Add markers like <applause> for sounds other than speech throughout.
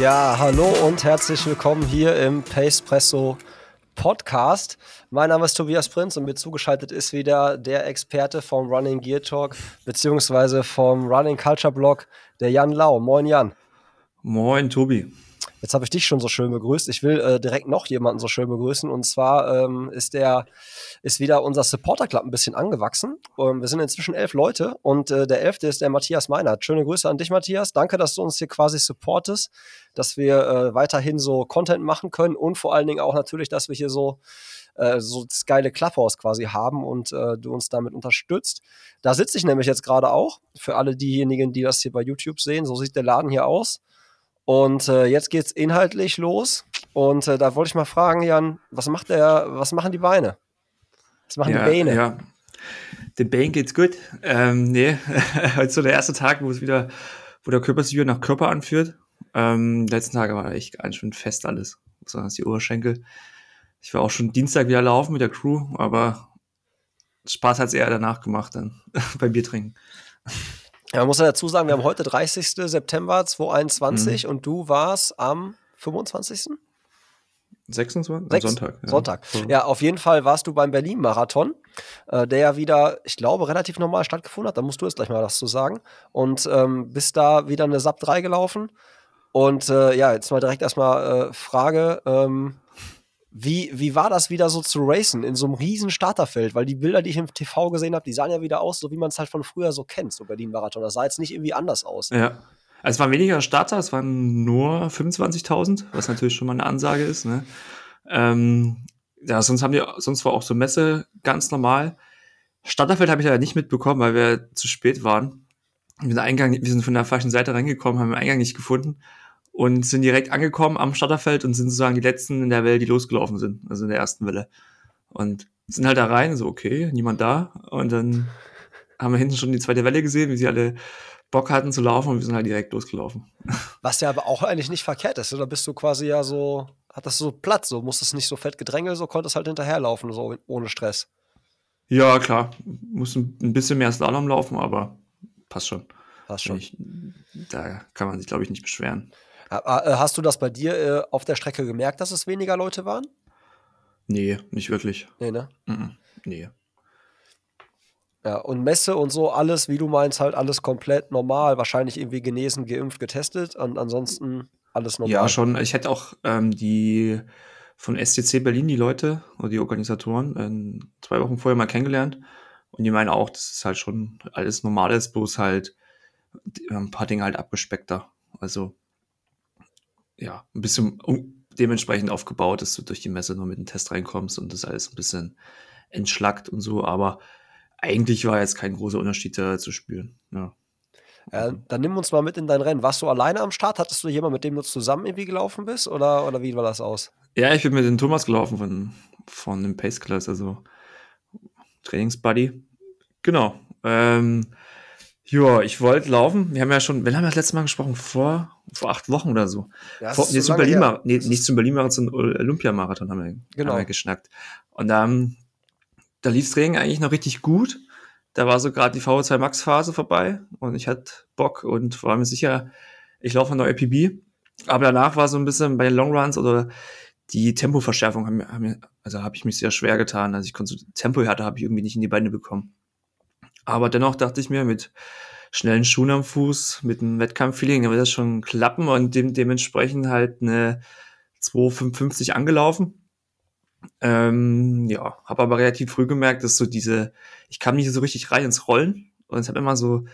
Ja, hallo und herzlich willkommen hier im Pacepresso Podcast. Mein Name ist Tobias Prinz und mir zugeschaltet ist wieder der Experte vom Running Gear Talk beziehungsweise vom Running Culture Blog, der Jan Lau. Moin Jan. Moin Tobi. Jetzt habe ich dich schon so schön begrüßt. Ich will äh, direkt noch jemanden so schön begrüßen. Und zwar ähm, ist der ist wieder unser Supporter Club ein bisschen angewachsen. Ähm, wir sind inzwischen elf Leute und äh, der elfte ist der Matthias Meinert. Schöne Grüße an dich, Matthias. Danke, dass du uns hier quasi supportest, dass wir äh, weiterhin so Content machen können und vor allen Dingen auch natürlich, dass wir hier so äh, so das geile Clubhouse quasi haben und äh, du uns damit unterstützt. Da sitze ich nämlich jetzt gerade auch. Für alle diejenigen, die das hier bei YouTube sehen, so sieht der Laden hier aus. Und äh, jetzt geht's inhaltlich los. Und äh, da wollte ich mal fragen, Jan, was macht der, was machen die Beine? Was machen ja, die Beine? Ja. Den Beinen geht's gut. Ähm, nee, <laughs> heute so der erste Tag, wo es wieder, wo der Körper sich wieder nach Körper anführt. Ähm, letzten Tage war echt ganz schön fest alles. Besonders die Oberschenkel. Ich war auch schon Dienstag wieder laufen mit der Crew, aber Spaß hat's eher danach gemacht dann <laughs> beim Bier trinken. Ja, man muss ja dazu sagen, wir haben heute 30. September 2021 mhm. und du warst am 25. 26? Sechs, Sonntag. Ja. Sonntag. Ja, auf jeden Fall warst du beim Berlin-Marathon, äh, der ja wieder, ich glaube, relativ normal stattgefunden hat. Da musst du jetzt gleich mal was zu sagen. Und ähm, bist da wieder eine SAP 3 gelaufen. Und äh, ja, jetzt mal direkt erstmal äh, Frage: ähm, wie, wie war das wieder so zu racen in so einem riesen Starterfeld? Weil die Bilder, die ich im TV gesehen habe, die sahen ja wieder aus, so wie man es halt von früher so kennt, so Berlin-Marathon. Das sah jetzt nicht irgendwie anders aus. Ja. Also es waren weniger Starter, es waren nur 25.000, was natürlich schon mal eine Ansage ist. Ne? Ähm, ja, sonst haben die, sonst war auch so Messe ganz normal. Starterfeld habe ich ja nicht mitbekommen, weil wir zu spät waren. Wir sind, Eingang, wir sind von der falschen Seite reingekommen, haben den Eingang nicht gefunden und sind direkt angekommen am Starterfeld und sind sozusagen die letzten in der Welle, die losgelaufen sind, also in der ersten Welle. Und sind halt da rein, so okay, niemand da. Und dann haben wir hinten schon die zweite Welle gesehen, wie sie alle Bock hatten zu laufen und wir sind halt direkt losgelaufen. <laughs> Was ja aber auch eigentlich nicht verkehrt ist, oder bist du quasi ja so, hattest du so Platz, so musstest nicht so fett gedrängelt, so konntest halt hinterherlaufen, so ohne Stress. Ja, klar, muss ein bisschen mehr Slalom laufen, aber passt schon. Passt schon. Ich, da kann man sich, glaube ich, nicht beschweren. Äh, hast du das bei dir äh, auf der Strecke gemerkt, dass es weniger Leute waren? Nee, nicht wirklich. Nee, ne? Mm -mm. Nee. Ja, und Messe und so, alles, wie du meinst, halt alles komplett normal. Wahrscheinlich irgendwie genesen, geimpft, getestet und ansonsten alles normal. Ja, schon. Ich hätte auch ähm, die von STC Berlin, die Leute oder die Organisatoren, äh, zwei Wochen vorher mal kennengelernt. Und die meinen auch, dass es halt schon alles normal ist, bloß halt ein paar Dinge halt abgespeckter. Also ja, ein bisschen dementsprechend aufgebaut, dass du durch die Messe nur mit dem Test reinkommst und das alles ein bisschen entschlackt und so, aber eigentlich war jetzt kein großer Unterschied da zu spüren. Ja. Äh, dann nimm uns mal mit in dein Rennen. Warst du alleine am Start? Hattest du jemanden, mit dem du zusammen irgendwie gelaufen bist? Oder, oder wie war das aus? Ja, ich bin mit dem Thomas gelaufen von, von dem Pace Class, also Trainingsbuddy. Genau. Ähm, ja, ich wollte laufen. Wir haben ja schon, wann haben wir das letzte Mal gesprochen? Vor, vor acht Wochen oder so. Ja, vor, nee, so zum Berlin nee, nicht zum Berlin-Marathon, Olympiamarathon haben wir, genau. haben wir geschnackt. Und da, da lief Training eigentlich noch richtig gut. Da war so gerade die VO2 Max Phase vorbei und ich hatte Bock und war mir sicher, ich laufe eine neue PB. Aber danach war so ein bisschen bei den Long Runs oder die Tempoverschärfung haben, haben also habe ich mich sehr schwer getan. Also ich konnte so Tempo hatte, habe ich irgendwie nicht in die Beine bekommen. Aber dennoch dachte ich mir, mit schnellen Schuhen am Fuß, mit einem Wettkampffeeling, dann wird das schon klappen und dem, dementsprechend halt eine 2,55 angelaufen. Ähm, ja, habe aber relativ früh gemerkt, dass so diese, ich kam nicht so richtig rein ins Rollen und es hat immer so,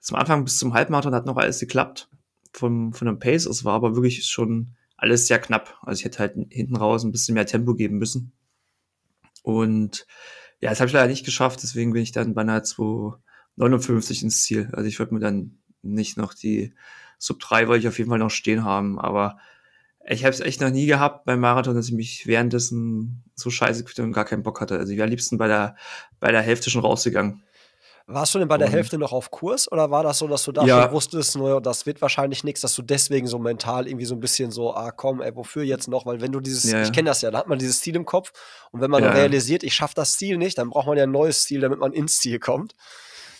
zum Anfang bis zum Halbmarathon hat noch alles geklappt vom, von dem Pace, es war aber wirklich schon alles sehr knapp. Also ich hätte halt hinten raus ein bisschen mehr Tempo geben müssen. Und ja, das habe ich leider nicht geschafft, deswegen bin ich dann bei einer 259 ins Ziel. Also ich würde mir dann nicht noch die Sub 3 wollte ich auf jeden Fall noch stehen haben, aber ich habe es echt noch nie gehabt beim Marathon, dass ich mich währenddessen so scheiße gefühlt und gar keinen Bock hatte. Also ich wäre am liebsten bei der, bei der Hälfte schon rausgegangen. Warst du denn bei der Und- Hälfte noch auf Kurs oder war das so, dass du da Ja. wusstest, naja, das wird wahrscheinlich nichts, dass du deswegen so mental irgendwie so ein bisschen so, ah komm, ey, wofür jetzt noch? Weil wenn du dieses, Ja, ich kenne das ja, da hat man dieses Ziel im Kopf und wenn man Ja, realisiert, ich schaffe das Ziel nicht, dann braucht man ja ein neues Ziel, damit man ins Ziel kommt.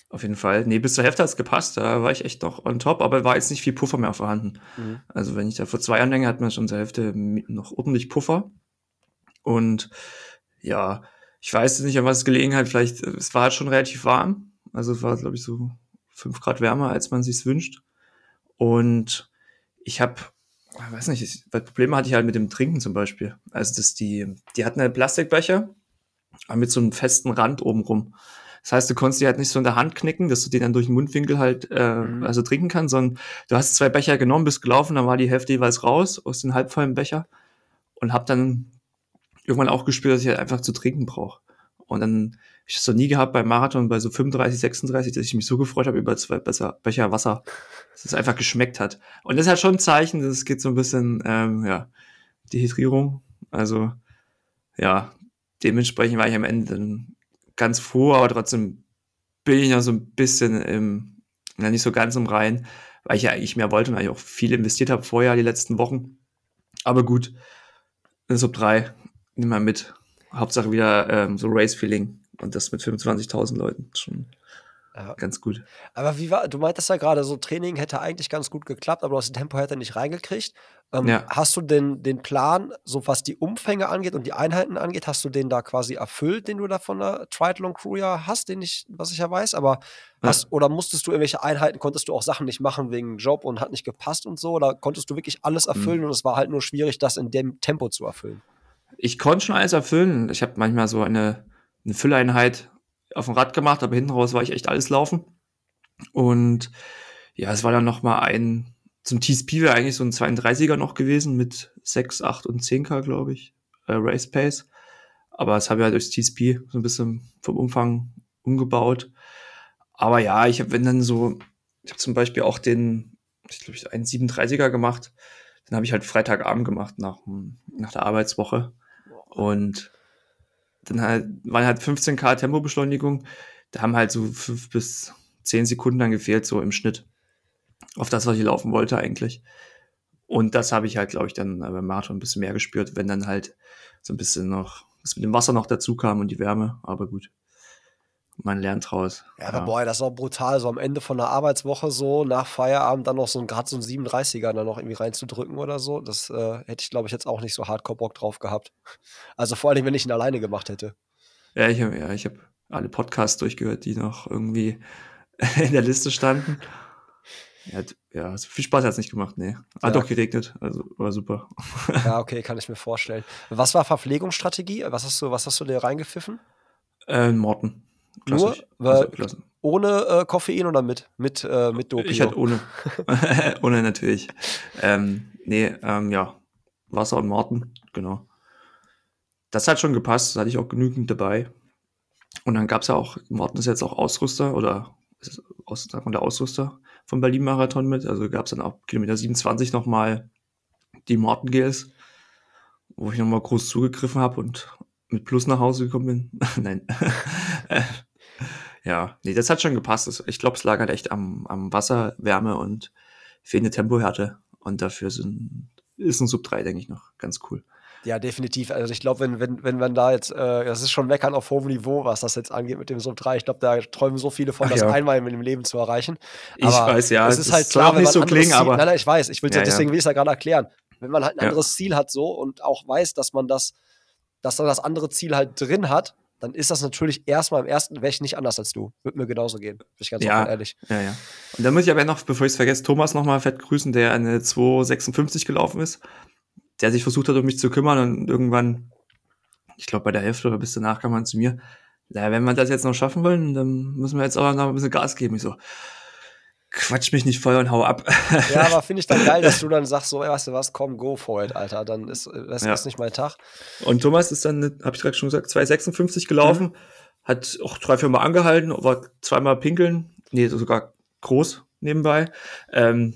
Auf jeden Fall. Nee, bis zur Hälfte hat's gepasst. Da war ich echt noch on top, aber war jetzt nicht viel Puffer mehr vorhanden. Mhm. Also wenn ich da vor zwei Jahren denke, hat man schon zur Hälfte noch ordentlich Puffer. Und ja, ich weiß nicht, an was es gelegen hat. Vielleicht, äh, es war halt schon relativ warm. Also es war, glaube ich, so fünf Grad wärmer, als man sich's wünscht. Und ich habe, weiß nicht, ich, Probleme hatte ich halt mit dem Trinken zum Beispiel. Also dass die, die hatten halt Plastikbecher, mit so einem festen Rand obenrum. Das heißt, du konntest die halt nicht so in der Hand knicken, dass du die dann durch den Mundwinkel halt äh, Mhm. also trinken kannst, sondern du hast zwei Becher genommen, bist gelaufen, dann war die Hälfte jeweils raus aus den halbvollen Becher und hab dann irgendwann auch gespürt, dass ich halt einfach zu trinken brauche. Und dann ich das noch nie gehabt beim Marathon bei so 35, 36, dass ich mich so gefreut habe über zwei Becher, Becher Wasser, dass es einfach geschmeckt hat. Und das ist halt schon ein Zeichen, dass es geht so ein bisschen, ähm, ja, Dehydrierung. Also, ja, dementsprechend war ich am Ende dann ganz froh, aber trotzdem bin ich noch so ein bisschen im, na, nicht so ganz im Rein, weil ich ja eigentlich mehr wollte und eigentlich auch viel investiert habe vorher, die letzten Wochen. Aber gut, Sub 3, nimm mal mit. Hauptsache wieder ähm, so Race-Feeling und das mit 25.000 Leuten. Schon Ja. ganz gut. Aber wie war, du meintest ja gerade, so Training hätte eigentlich ganz gut geklappt, aber den Tempo hätte nicht reingekriegt. Ähm, Ja. Hast du denn den Plan, so was die Umfänge angeht und die Einheiten angeht, hast du den da quasi erfüllt, den du da von der Triathlon Crew ja hast, den ich, was ich ja weiß, aber Ja. hast, oder musstest du irgendwelche Einheiten, konntest du auch Sachen nicht machen wegen Job und hat nicht gepasst und so, oder konntest du wirklich alles erfüllen Mhm. und es war halt nur schwierig, das in dem Tempo zu erfüllen? Ich konnte schon alles erfüllen. Ich habe manchmal so eine, eine Fülleinheit auf dem Rad gemacht, aber hinten raus war ich echt alles laufen. Und ja, es war dann noch mal ein, zum TSP wäre eigentlich so ein 32er noch gewesen mit 6, 8 und 10K, glaube ich, äh, Race Pace. Aber das habe ich halt durchs TSP so ein bisschen vom Umfang umgebaut. Aber ja, ich habe, wenn dann so, ich habe zum Beispiel auch den, ich glaube, ich einen 37er gemacht. Den habe ich halt Freitagabend gemacht nach, nach der Arbeitswoche. Und dann halt, waren halt 15k Tempobeschleunigung. Da haben halt so fünf bis zehn Sekunden dann gefehlt, so im Schnitt. Auf das, was ich laufen wollte eigentlich. Und das habe ich halt, glaube ich, dann beim Marathon ein bisschen mehr gespürt, wenn dann halt so ein bisschen noch, das mit dem Wasser noch dazu kam und die Wärme. Aber gut. Man lernt draus. Ja, aber boy, das ist auch brutal, so am Ende von der Arbeitswoche so, nach Feierabend dann noch so ein gerade so ein 37er dann noch irgendwie reinzudrücken oder so. Das äh, hätte ich, glaube ich, jetzt auch nicht so hardcore Bock drauf gehabt. Also vor allem, wenn ich ihn alleine gemacht hätte. Ja, ich habe ja, ich hab alle Podcasts durchgehört, die noch irgendwie <laughs> in der Liste standen. Ja, ja viel Spaß hat's nicht gemacht, nee. Hat Ja. doch geregnet, also war super. Ja, <laughs> okay, kann ich mir vorstellen. Was war Verpflegungsstrategie? Was hast du, was hast du dir reingepfiffen? Äh, Morten. Nur? Weil- Also. Ohne äh, Koffein oder mit? Mit, äh, mit Dopio? ich hatte ohne. <laughs> <laughs> ohne natürlich. Ähm, nee, ähm, ja. Wasser und Morten, genau. Das hat schon gepasst, das hatte ich auch genügend dabei. Und dann gab's ja auch, Morten ist jetzt auch Ausrüster oder ist aus, sagt man der Ausrüster vom Berlin-Marathon mit. Also gab's dann auch Kilometer 27 nochmal die Morten-Gels, wo ich nochmal groß zugegriffen habe und mit Plus nach Hause gekommen bin. <laughs> Nein. Ja, nee, das hat schon gepasst. Ich glaube, es lag halt echt am, am Wasser, Wärme und fehlende Tempohärte. Und dafür sind, ist ein Sub 3, denke ich, noch ganz cool. Ja, definitiv. Also ich glaube, wenn, wenn, wenn man da jetzt, äh, das ist schon meckern auf hohem Niveau, was das jetzt angeht mit dem Sub 3. Ich glaube, da träumen so viele von, Ach das ja. einmal in dem Leben zu erreichen. Ich weiß, ja, Es ist halt klar, wenn nicht man so klingen, Ziel, aber- Nein, nein, ich weiß. Ich will, Ja, ja. deswegen will ich es ja gerade erklären. Wenn man halt ein anderes Ziel hat so und auch weiß, dass man das, dass man das andere Ziel halt drin hat, dann ist das natürlich erstmal im ersten, wäre ich nicht anders als du. Würde mir genauso gehen. Bin ich ganz Ja. ehrlich. Ja, ja. Und dann muss ich aber noch, bevor ich es vergesse, Thomas nochmal fett grüßen, der eine 256 gelaufen ist, der sich versucht hat, um mich zu kümmern und irgendwann, ich glaube bei der Hälfte oder bis danach kam man zu mir, naja, wenn wir das jetzt noch schaffen wollen, dann müssen wir jetzt aber noch ein bisschen Gas geben. Ich so, quatsch mich nicht voll und hau ab. <laughs> Ja, aber finde ich dann geil, dass <laughs> du dann sagst, so, ey, weißt du was, komm, go for it, Alter. Dann ist das Ja. ist nicht mein Tag. Und Thomas ist dann, habe ich gerade schon gesagt, 256 gelaufen, hat auch drei, vier Mal angehalten, war zweimal pinkeln, nee, sogar groß nebenbei. Ähm,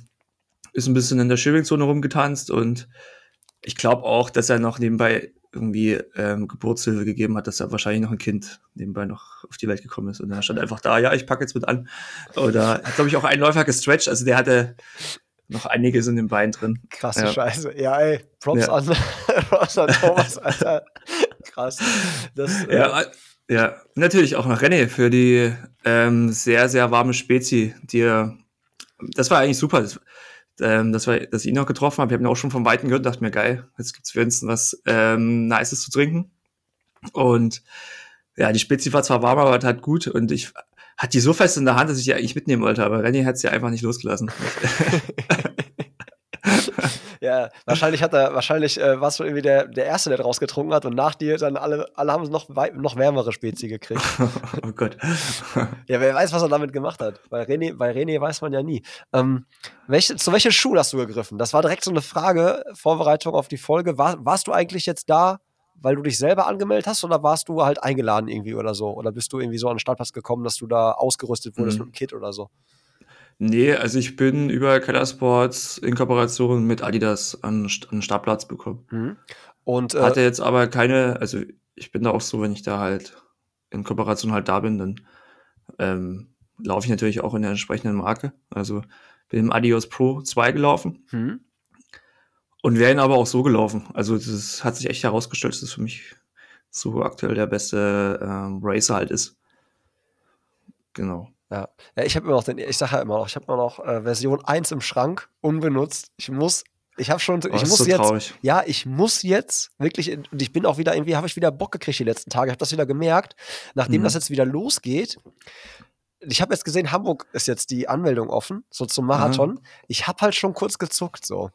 ist ein bisschen in der Schilling-Zone rumgetanzt und ich glaube auch, dass er noch nebenbei irgendwie ähm, Geburtshilfe gegeben hat, dass er wahrscheinlich noch ein Kind nebenbei noch auf die Welt gekommen ist. Und er stand einfach da, ja, ich packe jetzt mit an. Oder hat, glaube ich, auch einen Läufer gestretched. Also der hatte noch einiges in den Beinen drin. Krasse Ja. Scheiße. Ja, ey, Props Ja. an, <laughs> Props an Thomas, Alter. Krass. Das, äh, Ja, ja, natürlich auch noch René für die ähm, sehr, sehr warme Spezi, die das war eigentlich super, das, ähm, das war, dass ich ihn noch getroffen habe. Ich habe ihn auch schon vom Weiten gehört, dachte mir, geil, jetzt gibt's für uns was ähm, Nices zu trinken. Und ja, die Spezi war zwar warm, aber es hat gut und ich hatte die so fest in der Hand, dass ich die eigentlich mitnehmen wollte, aber René hat sie einfach nicht losgelassen. <laughs> <laughs> Ja, wahrscheinlich hat er, wahrscheinlich äh, warst du irgendwie der, der Erste, der draus getrunken hat und nach dir dann alle, alle haben noch, noch wärmere Spezi gekriegt. <laughs> oh Gott. Ja, wer weiß, was er damit gemacht hat. Bei René, bei René weiß man ja nie. Ähm, welche, zu welchen Schuhen hast du gegriffen? Das war direkt so eine Frage, Vorbereitung auf die Folge. War, warst du eigentlich jetzt da, weil du dich selber angemeldet hast oder warst du halt eingeladen irgendwie oder so? Oder bist du irgendwie so an den Startplatz gekommen, dass du da ausgerüstet wurdest Mhm. mit einem Kit oder so? Nee, also ich bin über Keller Sports in Kooperation mit Adidas an, an Startplatz bekommen. Und äh, Hatte jetzt aber keine, also ich bin da auch so, wenn ich da halt in Kooperation halt da bin, dann ähm, laufe ich natürlich auch in der entsprechenden Marke. Also bin im Adios Pro 2 gelaufen hm? und wäre ihn aber auch so gelaufen. Also das hat sich echt herausgestellt, dass das für mich so aktuell der beste ähm, Racer halt ist. Genau. Ja, ja ich habe immer noch den, ich sage ja immer noch, ich habe immer noch äh, Version 1 im Schrank, unbenutzt. Ich muss, ich habe schon, Oh, ich muss so jetzt, traurig. ja, ich muss jetzt wirklich, und ich bin auch wieder, irgendwie habe ich wieder Bock gekriegt die letzten Tage. Ich habe das wieder gemerkt, nachdem Mhm. das jetzt wieder losgeht. Ich habe jetzt gesehen, Hamburg ist jetzt die Anmeldung offen, so zum Marathon. Ich habe halt schon kurz gezuckt, so.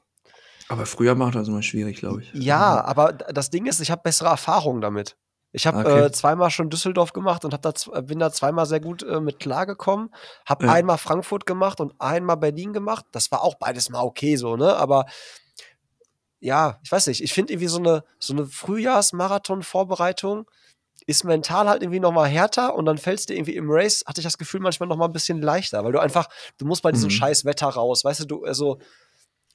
Aber früher macht das immer schwierig, glaube ich. Ja, aber d- das Ding ist, ich habe bessere Erfahrungen damit. Ich habe Okay. äh, zweimal schon Düsseldorf gemacht und hab da, zw- bin da zweimal sehr gut äh, mit klargekommen. Habe Ja. einmal Frankfurt gemacht und einmal Berlin gemacht. Das war auch beides mal okay so, ne? Aber ja, ich weiß nicht. Ich finde irgendwie so eine, so eine Frühjahrsmarathon-Vorbereitung ist mental halt irgendwie noch mal härter und dann fällst du irgendwie im Race, hatte ich das Gefühl, manchmal noch mal ein bisschen leichter, weil du einfach, du musst bei diesem Mhm. scheiß Wetter raus, weißt du, du, also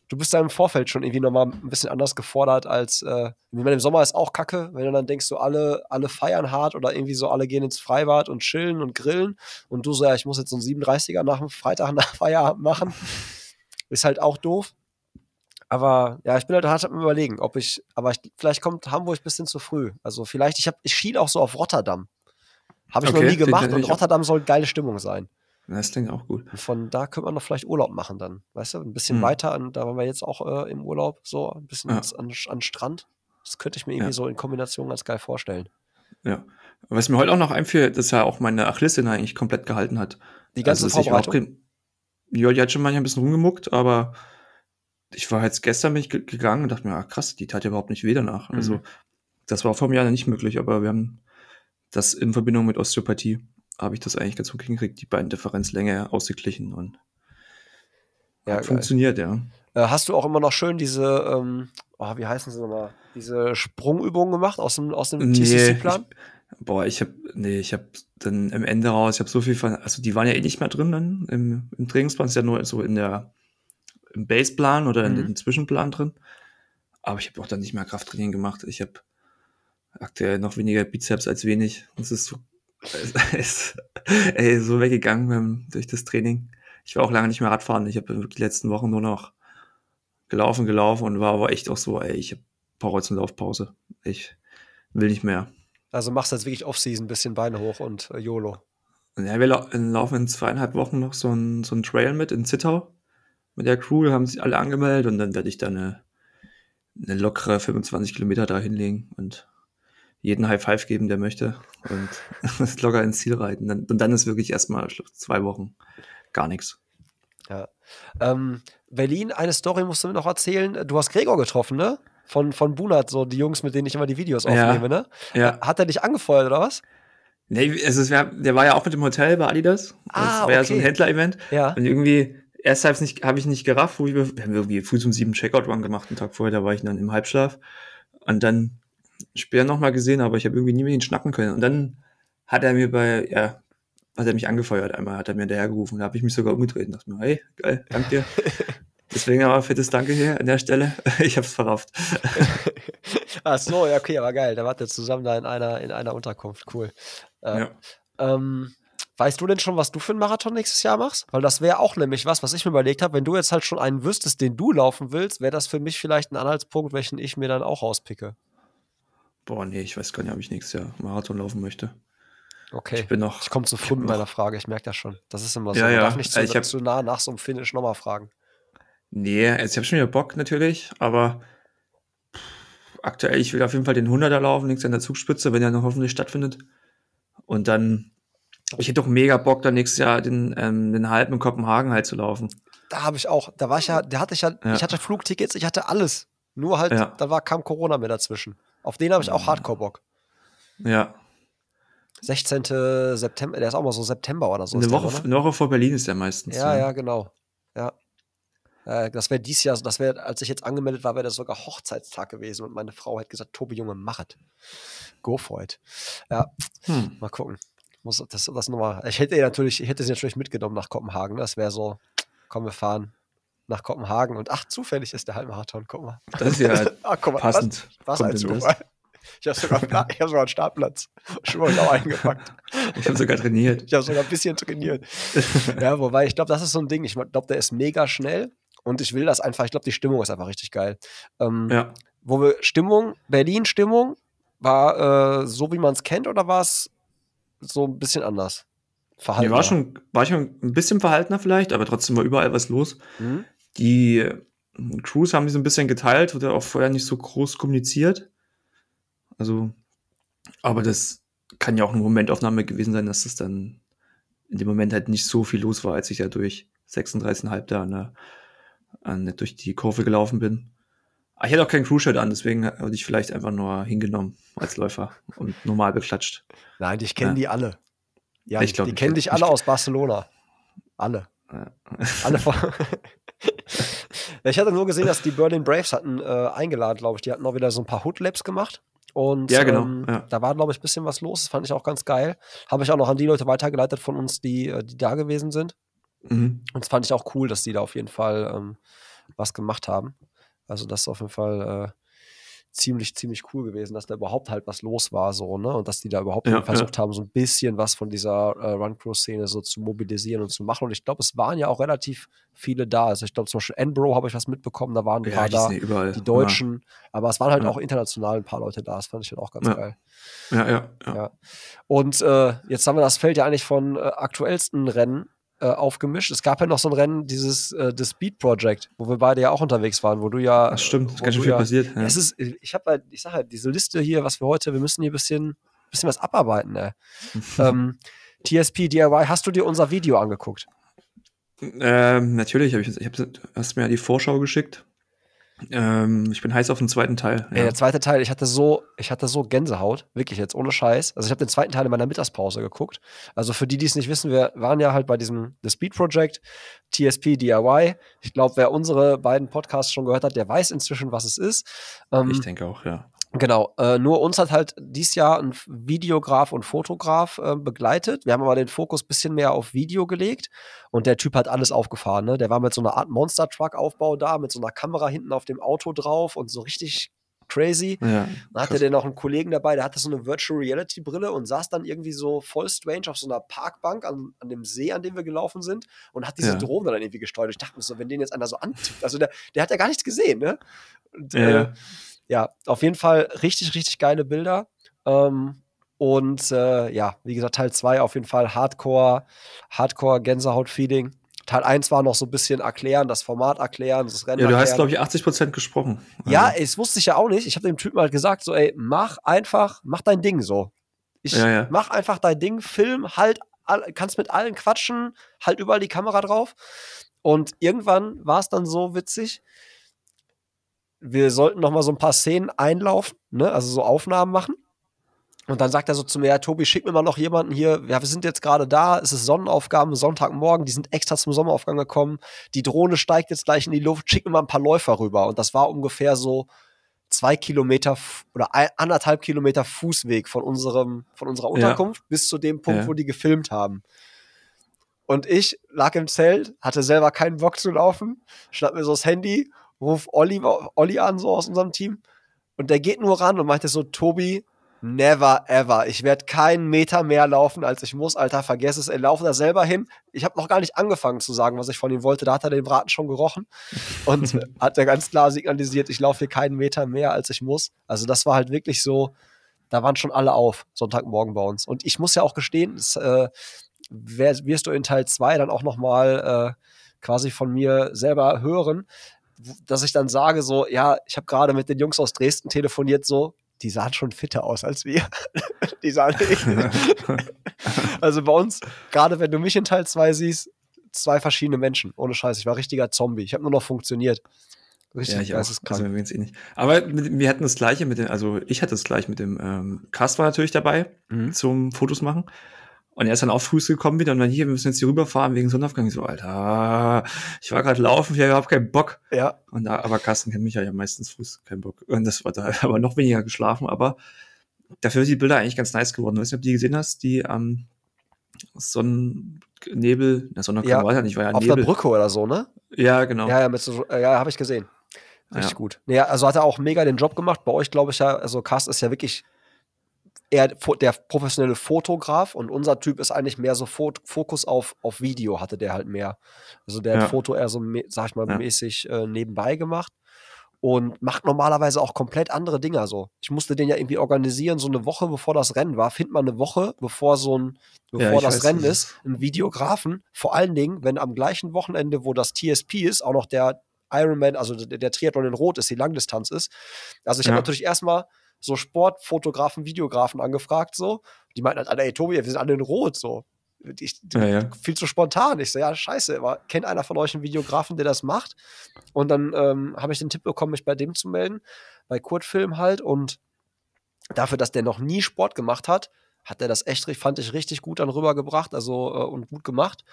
du bist da im Vorfeld schon irgendwie noch mal ein bisschen anders gefordert als, äh, ich meine, im Sommer ist auch kacke, wenn du dann denkst, so alle, alle feiern hart oder irgendwie so alle gehen ins Freibad und chillen und grillen und du so, ja, ich muss jetzt so einen 37er nach dem Freitag nach Feierabend machen, <laughs> ist halt auch doof. Aber ja, ich bin halt hart am überlegen, ob ich, aber ich, vielleicht kommt Hamburg ein bisschen zu früh. Also vielleicht, ich habe, ich schiel auch so auf Rotterdam. Habe ich noch Okay, nie klingt gemacht und Rotterdam soll geile Stimmung sein. Das klingt auch gut. Von da könnte man noch vielleicht Urlaub machen dann, weißt du? Ein bisschen Mhm. weiter, an, da waren wir jetzt auch äh, im Urlaub, so ein bisschen Ja. an, an Strand. Das könnte ich mir irgendwie Ja. so in Kombination ganz geil vorstellen. Ja. Was mir heute auch noch einfiel, dass ja auch meine Achillessehne eigentlich komplett gehalten hat. Die ganze überhaupt Vorbereitung. Ja, die hat schon manchmal ein bisschen rumgemuckt, aber ich war jetzt gestern bin ich ge- gegangen und dachte mir, ah, krass, die tat ja überhaupt nicht weh danach. Mhm. Also das war vor mir ja nicht möglich, aber wir haben das in Verbindung mit Osteopathie habe ich das eigentlich ganz gut hingekriegt, die beiden Differenzlänge ausgeglichen und Ja, funktioniert, ja. Äh, hast du auch immer noch schön diese, ähm, oh, wie heißen sie nochmal, diese Sprungübungen gemacht aus dem, aus dem TCC-Plan? ich, boah, ich habe nee, ich habe dann am Ende raus, ich habe so viel von, also die waren ja eh nicht mehr drin dann im, im Trainingsplan, ist ja nur so in der im Baseplan oder in Mhm. dem Zwischenplan drin. Aber ich habe auch dann nicht mehr Krafttraining gemacht. Ich habe aktuell noch weniger Bizeps als wenig. Das ist so, <laughs> ist, ey, so weggegangen beim, durch das Training. Ich war auch lange nicht mehr Radfahren. Ich habe die letzten Wochen nur noch gelaufen, gelaufen und war aber echt auch so, ey, ich habe Power Laufpause. Ich will nicht mehr. Also machst du jetzt wirklich Off-Season, bisschen Beine hoch und äh, YOLO. Ja, wir lau laufen in zweieinhalb Wochen noch so ein, so ein Trail mit in Zittau. Mit der Crew haben sich alle angemeldet und dann werde ich da eine, eine lockere 25 Kilometer da hinlegen und jeden High Five geben, der möchte und <laughs> locker ins Ziel reiten. Und dann ist wirklich erstmal ich zwei Wochen gar nichts. Ähm, Berlin, eine Story musst du mir noch erzählen. Du hast Gregor getroffen, ne? Von, von Bunat, so die Jungs, mit denen ich immer die Videos Ja. aufnehme, ne? Ja, Hat er dich angefeuert oder was? nee, also es der war ja auch mit dem Hotel bei Adidas. Ah, das war ja so ein okay. Händler-Event. Ja. Und irgendwie, erst habe ich nicht gerafft, wo wir, wir haben irgendwie früh um sieben Checkout-Run gemacht, einen Tag vorher, da war ich dann im Halbschlaf. Und dann später nochmal gesehen, aber ich habe irgendwie nie mit ihm schnacken können. Und dann hat er mir bei, ja, hat er mich angefeuert. Einmal hat er mir hinterhergerufen, da habe ich mich sogar umgedreht und dachte mir, hey, geil, dank dir. <laughs> Deswegen aber fettes Danke hier an der Stelle. <laughs> Ich hab's verrafft. <laughs> Ach so, ja, okay, aber geil. Da wart ihr zusammen da in einer, in einer Unterkunft. Cool. Äh, Ja. ähm, weißt du denn schon, was du für einen Marathon nächstes Jahr machst? Weil das wäre auch nämlich was, was ich mir überlegt habe. Wenn du jetzt halt schon einen wüsstest, den du laufen willst, wäre das für mich vielleicht ein Anhaltspunkt, welchen ich mir dann auch rauspicke. Boah, nee, ich weiß gar nicht, ob ich nächstes Jahr Marathon laufen möchte. Okay. Ich bin noch. Ich komme zu mit meiner noch- Frage, ich merke das schon. Das ist immer so. Ja, Man ja. darf nicht zu, Ich hab- zu nah nach so einem Finish nochmal fragen. Nee, also ich habe schon wieder Bock natürlich, aber pff, aktuell, ich will auf jeden Fall den 100er laufen, links an der Zugspitze, wenn er noch hoffentlich stattfindet. Und dann, ich hätte doch mega Bock, dann nächstes Jahr den, ähm, den halben in Kopenhagen halt zu laufen. Da habe ich auch, da war ich ja, da hatte ich ja, Ja. ich hatte Flugtickets, ich hatte alles. Nur halt, Ja. da war, kam Corona mir dazwischen. Auf den habe ich auch Hardcore Bock. Ja, 16. September, der ist auch mal so September oder so. eine ist der, Woche, oder? eine Woche vor Berlin ist der meistens. Ja, ne? ja, genau. Ja. Äh, das wäre dies Jahr, das wäre, als ich jetzt angemeldet war, wäre das sogar Hochzeitstag gewesen und meine Frau hat gesagt, Tobi Junge, mach es. Go for it. Ja, Hm. mal gucken. Muss das, das nochmal. Ich hätte natürlich, ich hätte sie natürlich mitgenommen nach Kopenhagen. Das wäre so, komm, wir fahren nach Kopenhagen und ach, zufällig ist der Halbmarathon, guck mal. Das ist ja <laughs> Ah, guck mal, passend. Was, was ein? Zufall. Ich habe sogar, ich hab sogar einen Startplatz. Schon mal genau eingepackt. Ich habe sogar trainiert. Ich habe sogar ein bisschen trainiert. <laughs> ja, wobei, ich glaube, das ist so ein Ding. Ich glaube, der ist mega schnell und ich will das einfach. Ich glaube, die Stimmung ist einfach richtig geil. Ähm, Ja. Wo wir Stimmung, Berlin-Stimmung, war äh, so, wie man es kennt oder war es so ein bisschen anders? Nee, war schon, war schon ein bisschen verhaltener vielleicht, aber trotzdem war überall was los. Hm? Die Crews haben die so ein bisschen geteilt, wurde auch vorher nicht so groß kommuniziert. Also, aber das kann ja auch eine Momentaufnahme gewesen sein, dass das dann in dem Moment halt nicht so viel los war, als ich ja durch 36,5 da an der, an, durch die Kurve gelaufen bin. Aber ich hatte auch kein Crew-Shirt an, deswegen hatte ich vielleicht einfach nur hingenommen als Läufer und normal beklatscht. Nein, dich kennen Ja. die alle. Ja, Ich die, glaub, die kennen hätte- dich alle aus Barcelona. Alle. Ja. Alle <laughs> von. <laughs> Ich hatte nur gesehen, dass die Berlin Braves hatten äh, eingeladen, glaube ich. Die hatten auch wieder so ein paar Hood-Labs gemacht. Und Ja, genau, ähm, ja. da war, glaube ich, ein bisschen was los. Das fand ich auch ganz geil. Habe ich auch noch an die Leute weitergeleitet von uns, die, äh, die da gewesen sind. Mhm. Und das fand ich auch cool, dass die da auf jeden Fall ähm, was gemacht haben. Also das ist auf jeden Fall äh, ziemlich, ziemlich cool gewesen, dass da überhaupt halt was los war, so, ne? Und dass die da überhaupt Ja, versucht haben, so ein bisschen was von dieser äh, Run-Crew-Szene so zu mobilisieren und zu machen. Und ich glaube, es waren ja auch relativ viele da. Also ich glaube, zum Beispiel Enbro habe ich was mitbekommen, da waren ein Ja, paar die da, ja überall. die Deutschen, aber es waren halt Ja. auch international ein paar Leute da. Das fand ich halt auch ganz Ja. geil. Ja, ja, ja. Ja. Und äh, jetzt haben wir das Feld ja eigentlich von äh, aktuellsten Rennen äh, aufgemischt. Es gab ja noch so ein Rennen, dieses äh, The Speed Project, wo wir beide ja auch unterwegs waren, wo du ja. Das stimmt, ist ganz schön viel ja, passiert. Ja. Es ist, ich habe halt, ich sag halt, diese Liste hier, was wir heute, wir müssen hier ein bisschen, bisschen was abarbeiten, ey. <laughs> ähm, TSP DIY, hast du dir unser Video angeguckt? Ähm, natürlich, hab ich, ich hab, hast mir ja die Vorschau geschickt. Ähm, ich bin heiß auf den zweiten Teil. Ey, der zweite Teil, ich hatte so, ich hatte so Gänsehaut, wirklich jetzt ohne Scheiß. Also ich habe den zweiten Teil in meiner Mittagspause geguckt. Also für die, die es nicht wissen, wir waren ja halt bei diesem The Speed Project, TSP DIY. Ich glaube, wer unsere beiden Podcasts schon gehört hat, der weiß inzwischen, was es ist. Ähm, Ich denke auch, ja. Genau, äh, nur uns hat halt dieses Jahr ein Videograf und Fotograf äh, begleitet. Wir haben aber den Fokus bisschen mehr auf Video gelegt und der Typ hat alles aufgefahren. Ne? Der war mit so einer Art Monster-Truck-Aufbau da, mit so einer Kamera hinten auf dem Auto drauf und so richtig crazy. ja Dann hatte der noch einen Kollegen dabei, der hatte so eine Virtual Reality Brille und saß dann irgendwie so voll strange auf so einer Parkbank an, an dem See, an dem wir gelaufen sind und hat diese Ja. Drohne dann irgendwie gesteuert. Ich dachte mir so, wenn den jetzt einer so antippt, also der, der hat ja gar nichts gesehen, ne? Und, Ja, äh, ja. ja, auf jeden Fall richtig, richtig geile Bilder. Ähm, und äh, ja, wie gesagt, Teil 2 auf jeden Fall Hardcore, Hardcore Gänsehaut-Feeling. Teil 1 war noch so ein bisschen erklären, das Format erklären, das Rennen ja, du hast, erklären. glaube ich, 80 Prozent gesprochen. Ja, Also, es wusste ich ja auch nicht. Ich habe dem Typen halt gesagt, so, ey, mach einfach, mach dein Ding so. Ich Ja, ja. mach einfach dein Ding, film, halt, kannst mit allen quatschen, halt überall die Kamera drauf. Und irgendwann war es dann so witzig. Wir sollten noch mal so ein paar Szenen einlaufen, ne? also so Aufnahmen machen. Und dann sagt er so zu mir, ja, Tobi, schick mir mal noch jemanden hier. Ja, wir sind jetzt gerade da. Es ist Sonnenaufgabe, Sonntagmorgen. Die sind extra zum Sonnenaufgang gekommen. Die Drohne steigt jetzt gleich in die Luft. Schick mir mal ein paar Läufer rüber. Und das war ungefähr so zwei Kilometer oder ein, anderthalb Kilometer Fußweg von unserem, von unserer Ja. Unterkunft bis zu dem Punkt, Ja. wo die gefilmt haben. Und ich lag im Zelt, hatte selber keinen Bock zu laufen, schnapp mir so das Handy, ruf Olli, Olli an, so aus unserem Team. Und der geht nur ran und meinte so, Tobi, never ever. Ich werde keinen Meter mehr laufen, als ich muss, Alter. Vergess es. Er lauft da selber hin. Ich habe noch gar nicht angefangen zu sagen, was ich von ihm wollte. Da hat er den Braten schon gerochen <laughs> und hat er ganz klar signalisiert, ich laufe hier keinen Meter mehr, als ich muss. Also das war halt wirklich so, da waren schon alle auf, Sonntagmorgen bei uns. Und ich muss ja auch gestehen, das, äh, wirst du in Teil 2 dann auch noch mal äh, quasi von mir selber hören, dass ich dann sage so, ja, ich habe gerade mit den Jungs aus Dresden telefoniert so, die sahen schon fitter aus als wir. <laughs> die sahen <laughs> Also bei uns, gerade wenn du mich in Teil 2 siehst, zwei verschiedene Menschen. Ohne Scheiß. Ich war richtiger Zombie. Ich habe nur noch funktioniert. Richtig ja, ich auch. Also, wir eh nicht. Aber mit, wir hatten das gleiche mit dem, also ich hatte das gleiche mit dem ähm, Cast war natürlich dabei mhm. zum Fotos machen. Und er ist dann auch früh gekommen wieder und dann hier, wir müssen jetzt hier rüberfahren wegen Sonnenaufgang. Ich so, Alter, ich war gerade laufen, ich habe überhaupt keinen Bock. Ja. Und da, aber Carsten kennt mich ja, ja meistens früh keinen Bock. Und das war da <laughs> aber noch weniger geschlafen, aber dafür sind die Bilder eigentlich ganz nice geworden. Weißt du, ob du die gesehen hast, die am ähm, Sonnennebel, na Sonnenaufgang ja, war ja nicht, war ja Auf Nebel. der Brücke oder so, ne? Ja, genau. Ja, ja, mit so, ja, habe ich gesehen. Richtig ja. gut. Nee, also hat er auch mega den Job gemacht. Bei euch glaube ich ja, also Cast ist ja wirklich eher der professionelle Fotograf und unser Typ ist eigentlich mehr so Fokus auf, auf Video, hatte der halt mehr. Also der ja. hat Foto eher so, sag ich mal, ja. mäßig äh, nebenbei gemacht und macht normalerweise auch komplett andere Dinge. So, ich musste den ja irgendwie organisieren, so eine Woche bevor das Rennen war. Findet man eine Woche, bevor so ein, bevor ja, das Rennen ist, einen Videografen. Vor allen Dingen, wenn am gleichen Wochenende, wo das TSP ist, auch noch der Ironman, also der, der Triathlon in Rot ist, die Langdistanz ist. Also ich ja. habe natürlich erstmal so Sportfotografen, Videografen angefragt, so. Die meinten halt alle, ey, Tobi, wir sind alle in Rot, so. Ich, ja, ja. Viel zu spontan. Ich so, ja, scheiße, aber kennt einer von euch einen Videografen, der das macht? Und dann ähm, habe ich den Tipp bekommen, mich bei dem zu melden, bei Kurtfilm halt. Und dafür, dass der noch nie Sport gemacht hat, hat er das echt, fand ich, richtig gut dann rübergebracht, also äh, und gut gemacht.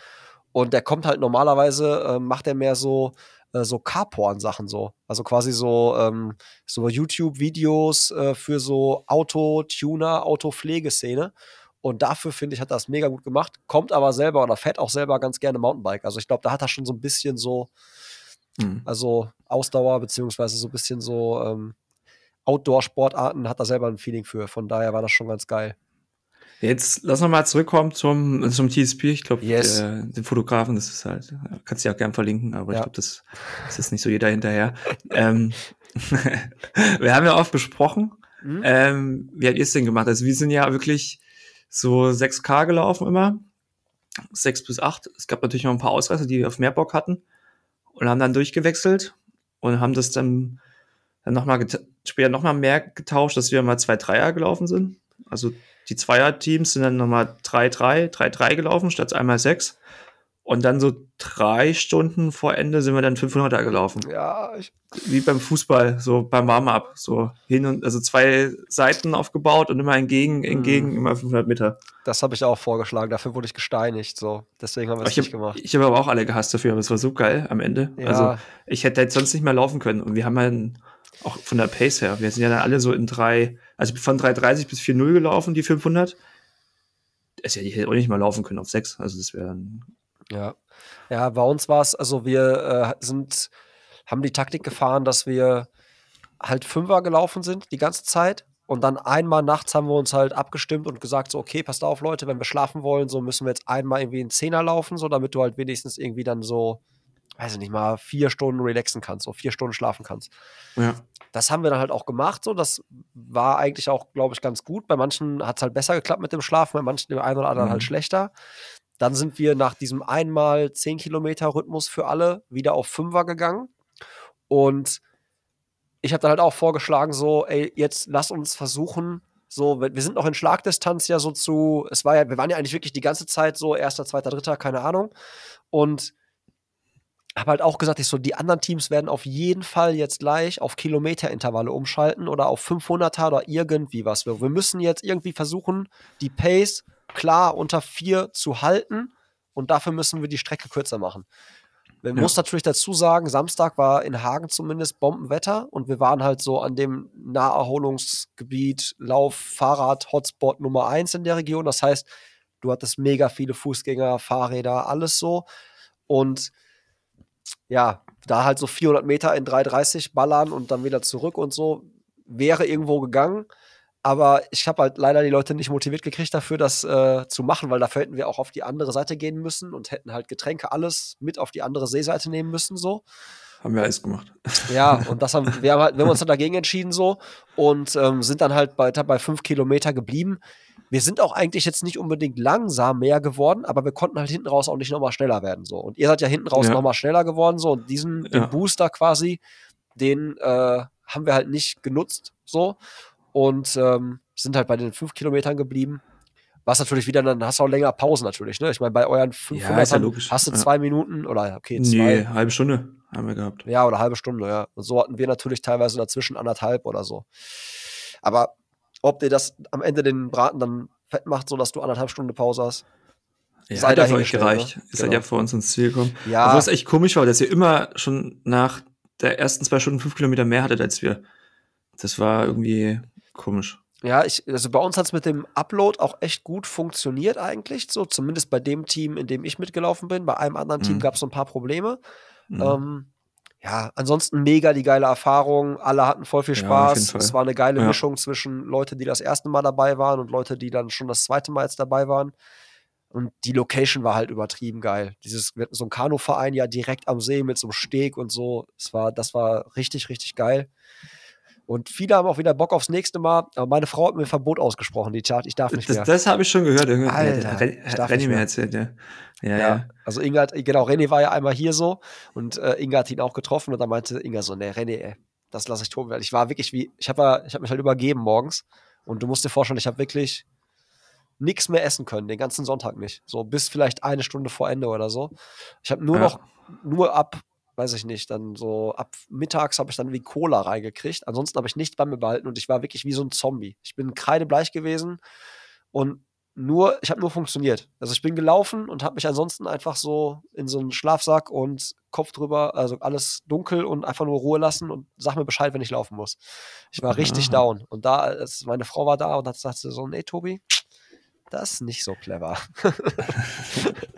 Und der kommt halt normalerweise, äh, macht er mehr so äh, so Carporn-Sachen so. Also quasi so, ähm, so YouTube-Videos äh, für so Auto-Tuner, Auto-Pflegeszene. Und dafür, finde ich, hat er das mega gut gemacht. Kommt aber selber oder fährt auch selber ganz gerne Mountainbike. Also ich glaube, da hat er schon so ein bisschen so, mhm. also Ausdauer, beziehungsweise so ein bisschen so ähm, Outdoor-Sportarten hat er selber ein Feeling für. Von daher war das schon ganz geil. Jetzt lass noch mal zurückkommen zum, zum TSP. Ich glaube, yes. den Fotografen, das ist halt, kannst du ja auch gern verlinken, aber ja. ich glaube, das, das ist nicht so jeder hinterher. ähm, <laughs> wir haben ja oft besprochen, mhm. ähm, wie habt ihr es denn gemacht? Also wir sind ja wirklich so 6K gelaufen immer, 6 bis 8. Es gab natürlich noch ein paar Ausreißer, die auf mehr Bock hatten und haben dann durchgewechselt und haben das dann, dann noch mal später nochmal mehr getauscht, dass wir mal zwei Dreier gelaufen sind. Also die Zweierteams sind dann nochmal 3-3, 3-3 gelaufen, statt einmal 6. Und dann so drei Stunden vor Ende sind wir dann 500er gelaufen. Ja, ich wie beim Fußball, so beim Warm-up, so hin und also zwei Seiten aufgebaut und immer entgegen, entgegen, mm. immer 500 Meter. Das habe ich auch vorgeschlagen. Dafür wurde ich gesteinigt, so. Deswegen haben wir es nicht gemacht. Ich habe aber auch alle gehasst dafür, aber es war so geil am Ende. Ja. Also ich hätte jetzt sonst nicht mehr laufen können und wir haben halt auch von der Pace her, wir sind ja dann alle so in drei, also von 3,30 bis 4,0 gelaufen, die 500. Es ja, die hätte auch nicht mal laufen können auf 6, also das wäre dann. Ja. Ja, bei uns war es, also wir äh, sind, haben die Taktik gefahren, dass wir halt Fünfer gelaufen sind die ganze Zeit. Und dann einmal nachts haben wir uns halt abgestimmt und gesagt, so, okay, passt auf, Leute, wenn wir schlafen wollen, so müssen wir jetzt einmal irgendwie einen Zehner laufen, so damit du halt wenigstens irgendwie dann so weiß ich nicht mal, vier Stunden relaxen kannst, so vier Stunden schlafen kannst. Ja. Das haben wir dann halt auch gemacht, so. Das war eigentlich auch, glaube ich, ganz gut. Bei manchen hat es halt besser geklappt mit dem Schlafen, bei manchen dem einen oder anderen halt mhm. halt schlechter. Dann sind wir nach diesem einmal 10 Kilometer Rhythmus für alle wieder auf Fünfer gegangen. Und ich habe dann halt auch vorgeschlagen, so, ey, jetzt lass uns versuchen, so, wir sind noch in Schlagdistanz ja so zu, es war ja, wir waren ja eigentlich wirklich die ganze Zeit so, erster, zweiter, dritter, keine Ahnung. Und habe halt auch gesagt, ich so, die anderen Teams werden auf jeden Fall jetzt gleich auf Kilometerintervalle umschalten oder auf 500er oder irgendwie was. Wir, wir müssen jetzt irgendwie versuchen, die Pace klar unter vier zu halten und dafür müssen wir die Strecke kürzer machen. Man ja. muss natürlich dazu sagen, Samstag war in Hagen zumindest Bombenwetter und wir waren halt so an dem Naherholungsgebiet, Lauf, Fahrrad, Hotspot Nummer eins in der Region. Das heißt, Du hattest mega viele Fußgänger, Fahrräder, alles so. Und ja, da halt so 400 Meter in 3,30 ballern und dann wieder zurück und so, wäre irgendwo gegangen. Aber ich habe halt leider die Leute nicht motiviert gekriegt dafür, das äh, zu machen, weil dafür hätten wir auch auf die andere Seite gehen müssen und hätten halt Getränke alles mit auf die andere Seeseite nehmen müssen, so. Haben wir alles gemacht. Ja, und das haben wir, haben halt, wir haben uns dann dagegen entschieden so und ähm, sind dann halt weiter bei fünf Kilometer geblieben. Wir sind auch eigentlich jetzt nicht unbedingt langsam mehr geworden, aber wir konnten halt hinten raus auch nicht nochmal schneller werden. So. Und ihr seid ja hinten raus Ja. nochmal schneller geworden, so und diesen Ja. Booster quasi, den äh, haben wir halt nicht genutzt, so und ähm, sind halt bei den fünf Kilometern geblieben. Was natürlich wieder, dann hast du auch länger Pause natürlich, ne? Ich meine, bei euren 500 ist ja logisch. hast du Ja. zwei Minuten oder okay, zwei. Nee, halbe Stunde haben wir gehabt. Ja, oder halbe Stunde, ja. Und so hatten wir natürlich teilweise dazwischen anderthalb oder so. Aber ob dir das am Ende den Braten dann fett macht, so dass du anderthalb Stunden Pause hast? Ja, Sei hat ja für euch gereicht. ne? Ihr seid Genau. ja vor uns ins Ziel gekommen. Ja. Aber was echt komisch war, dass ihr immer schon nach der ersten zwei Stunden fünf Kilometer mehr hattet als wir. Das war irgendwie komisch. Ja, ich, also bei uns hat es mit dem Upload auch echt gut funktioniert eigentlich, so zumindest bei dem Team, in dem ich mitgelaufen bin. Bei einem anderen Team Mhm. gab es so ein paar Probleme. Mhm. Ähm, ja, ansonsten mega die geile Erfahrung. Alle hatten voll viel Ja, Spaß. Fall. es war eine geile Ja. Mischung zwischen Leute, die das erste Mal dabei waren und Leute, die dann schon das zweite Mal jetzt dabei waren. Und die Location war halt übertrieben geil. Dieses, so ein Kanuverein ja direkt am See mit so einem Steg und so. Es war, das war richtig, richtig geil. Und viele haben auch wieder Bock aufs nächste Mal. Aber meine Frau hat mir ein Verbot ausgesprochen, die Tat, ich darf nicht das mehr. das habe ich schon gehört. Irgendwie Alter, hat Renny mir erzählt, ja. Ja, ja. Ja, also Inga hat, genau, René war ja einmal hier so und äh, Inga hat ihn auch getroffen und dann meinte Inga so, nee, René, ey, das lasse ich toben werden. Ich war wirklich wie, ich habe ich hab mich halt übergeben morgens und du musst dir vorstellen, ich habe wirklich nichts mehr essen können, den ganzen Sonntag nicht. So bis vielleicht eine Stunde vor Ende oder so. Ich habe nur Ja. noch, nur ab, weiß ich nicht, dann so ab mittags habe ich dann wie Cola reingekriegt. Ansonsten habe ich nichts bei mir behalten und ich war wirklich wie so ein Zombie. Ich bin kreidebleich gewesen und nur, ich habe nur funktioniert. Also ich bin gelaufen und habe mich ansonsten einfach so in so einen Schlafsack und Kopf drüber, also alles dunkel und einfach nur Ruhe lassen und sag mir Bescheid, wenn ich laufen muss. Ich war richtig Aha. down. Und da, als meine Frau war da und hat gesagt so, nee, Tobi, das ist nicht so clever. <laughs>